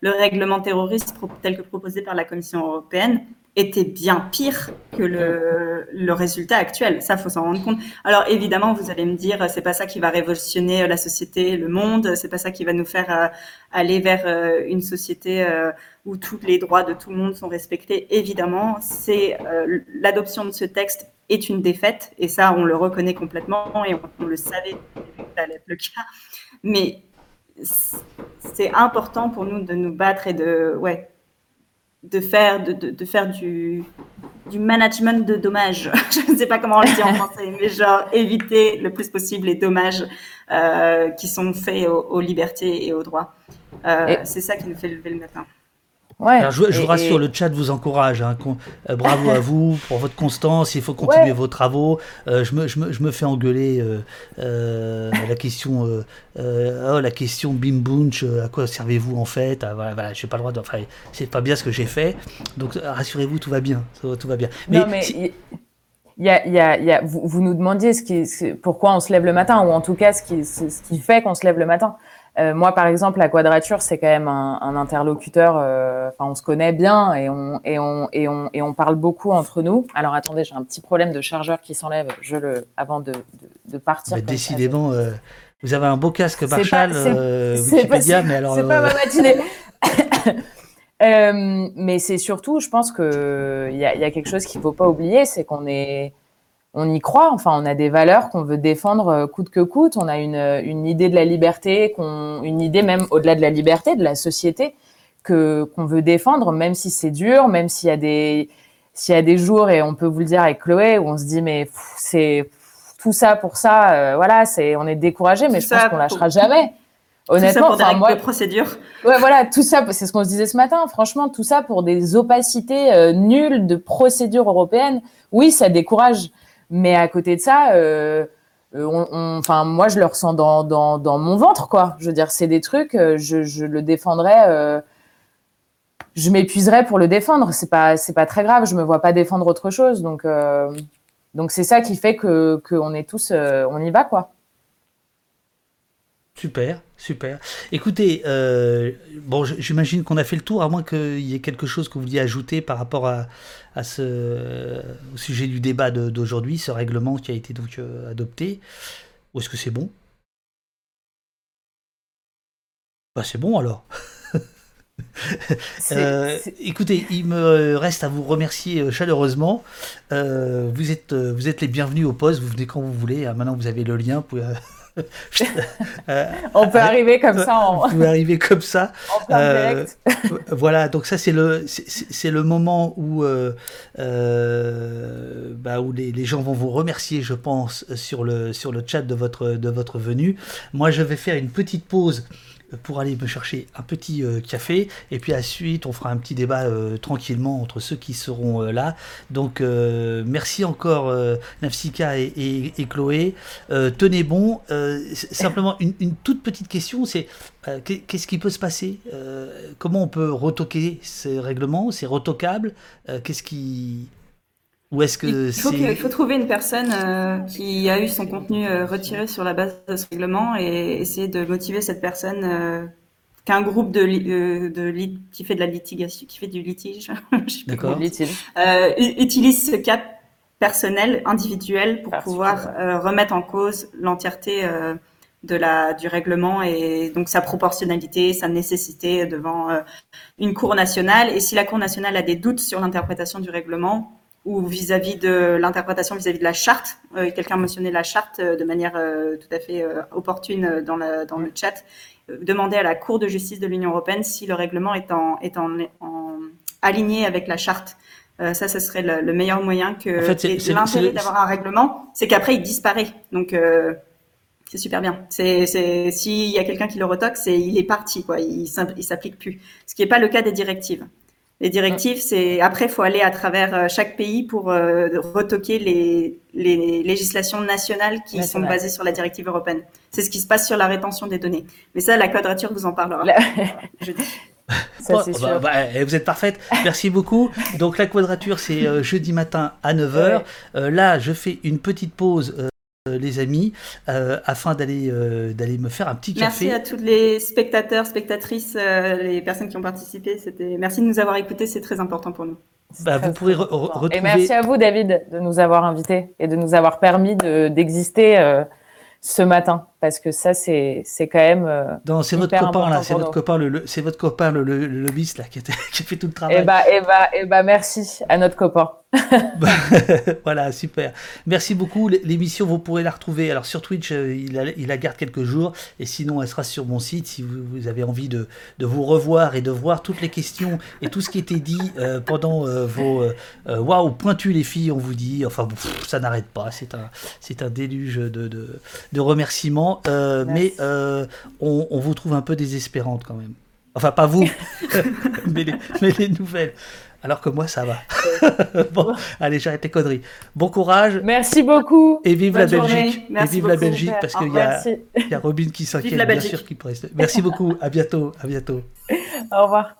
le règlement terroriste tel que proposé par la Commission européenne était bien pire que le, résultat actuel. Ça, faut s'en rendre compte. Alors évidemment, vous allez me dire, c'est pas ça qui va révolutionner la société, le monde. C'est pas ça qui va nous faire euh, aller vers euh, une société euh, où tous les droits de tout le monde sont respectés. Évidemment, c'est l'adoption de ce texte est une défaite et ça, on le reconnaît complètement et on, on le savait que ça allait être le cas. Mais c'est important pour nous de nous battre et de ouais de faire, de, de, de faire du, du management de dommages. Je ne sais pas comment on le dit en français, mais genre éviter le plus possible les dommages euh, qui sont faits aux, libertés et aux droits. Euh, c'est ça qui nous fait lever le matin je, vous rassure, le chat vous encourage. Hein, euh, bravo à vous pour votre constance. Il faut continuer vos travaux. Euh, je, me, je, me, je, me, fais engueuler euh, la question, oh, la question Bim Bunch. à quoi servez-vous en fait? Ah, Voilà, voilà j'ai pas le droit de. Enfin, c'est pas bien ce que j'ai fait. Donc rassurez-vous, tout va bien. Tout, va bien. Mais, mais y a, y a, y a, vous, vous, nous demandiez ce qui, pourquoi on se lève le matin, ou en tout cas ce qui, ce qui fait qu'on se lève le matin. Euh, moi, par exemple, la quadrature, c'est quand même un, un interlocuteur. Euh, on se connaît bien et on, et, on, et, on, et on parle beaucoup entre nous. Alors, attendez, j'ai un petit problème de chargeur qui s'enlève. Je le avant de, de, de partir. Décidément, euh, vous avez un beau casque Marshall, Wikipédia, mais alors. C'est pas ma matinée. mais c'est surtout, je pense que il y a, y a quelque chose qu'il faut pas oublier, c'est qu'on est on y croit. Enfin, on a des valeurs qu'on veut défendre euh, coûte que coûte. On a une, une idée de la liberté, qu'on, une idée même au-delà de la liberté, de la société, que qu'on veut défendre, même si c'est dur, même s'il y a des s'il y a des jours et on peut vous le dire avec Chloé où on se dit mais c'est tout ça pour ça, euh, voilà, c'est on est découragé, mais je pense qu'on lâchera jamais. Honnêtement, tout ça pour moi, procédures. Ouais, voilà, tout ça, c'est ce qu'on se disait ce matin. Franchement, tout ça pour des opacités euh, nulles de procédures européennes. Oui, ça décourage. Mais à côté de ça, euh, euh enfin, moi, je le ressens dans, dans, dans, mon ventre, quoi. Je veux dire, c'est des trucs, je, je le défendrais. Euh, je m'épuiserais pour le défendre. C'est pas, c'est pas très grave. Je me vois pas défendre autre chose. Donc, donc c'est ça qui fait que qu'on est tous, on y va, quoi. Super, super. Écoutez, euh, bon, j'imagine qu'on a fait le tour, à moins qu'il y ait quelque chose que vous vouliez ajouter par rapport à, à ce, au sujet du débat d'aujourd'hui, ce règlement qui a été donc euh, adopté. Ou est-ce que c'est bon? Bah c'est bon alors. Euh, écoutez, il me reste à vous remercier chaleureusement. vous, êtes, vous êtes les bienvenus au poste, vous venez quand vous voulez. Maintenant, vous avez le lien. On peut arriver comme ça. On peut arriver comme ça. Euh, voilà, donc ça c'est le c'est le moment où euh, bah, où les, les, gens vont vous remercier, je pense, sur le sur le chat de votre de votre venue. Moi, je vais faire une petite pause pour aller me chercher un petit euh, café et puis ensuite on fera un petit débat euh, tranquillement entre ceux qui seront euh, là. Donc merci encore Nafsika et, Chloé. tenez bon. simplement une, toute petite question, c'est qu'est-ce qui peut se passer? Comment on peut retoquer ces règlements? C'est retoquable? Qu'est-ce qui ou est-ce que il faut, il faut trouver une personne euh, qui a eu son contenu euh, retiré sur la base de ce règlement et essayer de motiver cette personne euh, qu'un groupe de, de qui fait de la litigation, qui fait du litige, utilise ce cas personnel, individuel, pour pouvoir remettre en cause l'entièreté de la du règlement et donc sa proportionnalité, sa nécessité devant une cour nationale. Et si la cour nationale a des doutes sur l'interprétation du règlement, ou vis-à-vis de l'interprétation vis-à-vis de la charte. Euh, Quelqu'un mentionnait la charte euh, de manière euh, tout à fait euh, opportune dans, la, dans le chat. demander à la Cour de justice de l'Union européenne si le règlement est, en, est en, en aligné avec la charte. ça, ce serait le, meilleur moyen que. En fait, l'intérêt d'avoir un règlement, c'est qu'après il disparaît. Donc c'est super bien. C'est, c'est, s'il y a quelqu'un qui le retoque, c'est, il est parti, quoi. Il, il s'applique plus. Ce qui n'est pas le cas des directives. Les directives, c'est après, il faut aller à travers euh, chaque pays pour euh, retoquer les, les, législations nationales qui sont basées sur la directive européenne. C'est ce qui se passe sur la rétention des données. Mais ça, la quadrature vous en parlera. jeudi. Ça, sûr. Bah, bah, vous êtes parfaite. Merci beaucoup. Donc la quadrature, c'est euh, jeudi matin à 9h. là, je fais une petite pause euh, les amis, euh, afin d'aller euh, d'aller me faire un petit café. Merci à tous les spectateurs, spectatrices, les personnes qui ont participé. C'était merci de nous avoir écoutés, c'est très important pour nous. Bah, vous pourrez retrouver. Et merci à vous, David, de nous avoir invités et de nous avoir permis d'exister ce matin parce que ça c'est c'est quand même non c'est votre copain là c'est votre copain le, c'est votre copain le, le, lobbyiste là qui, a, qui fait tout le travail eh bah et eh bah eh bah merci à notre copain voilà, super. Merci beaucoup. L'émission, vous pourrez la retrouver. Alors sur Twitch, euh, il, la garde quelques jours. Et sinon, elle sera sur mon site si vous, avez envie de, vous revoir et de voir toutes les questions et tout ce qui était dit euh, pendant euh, vos. Waouh, pointu les filles, on vous dit. Enfin, ça n'arrête pas. C'est un, c'est un déluge de, de, remerciements. Mais on, on vous trouve un peu désespérante quand même. Enfin, pas vous, mais, les, mais les nouvelles. Alors que moi, ça va. bon, allez, j'arrête les conneries. Bon courage. Merci beaucoup. Et vive la Belgique. Et vive la Belgique, parce qu'il y, y, a Robin qui s'inquiète, bien sûr, qui. Merci beaucoup. À bientôt. À bientôt. Au revoir.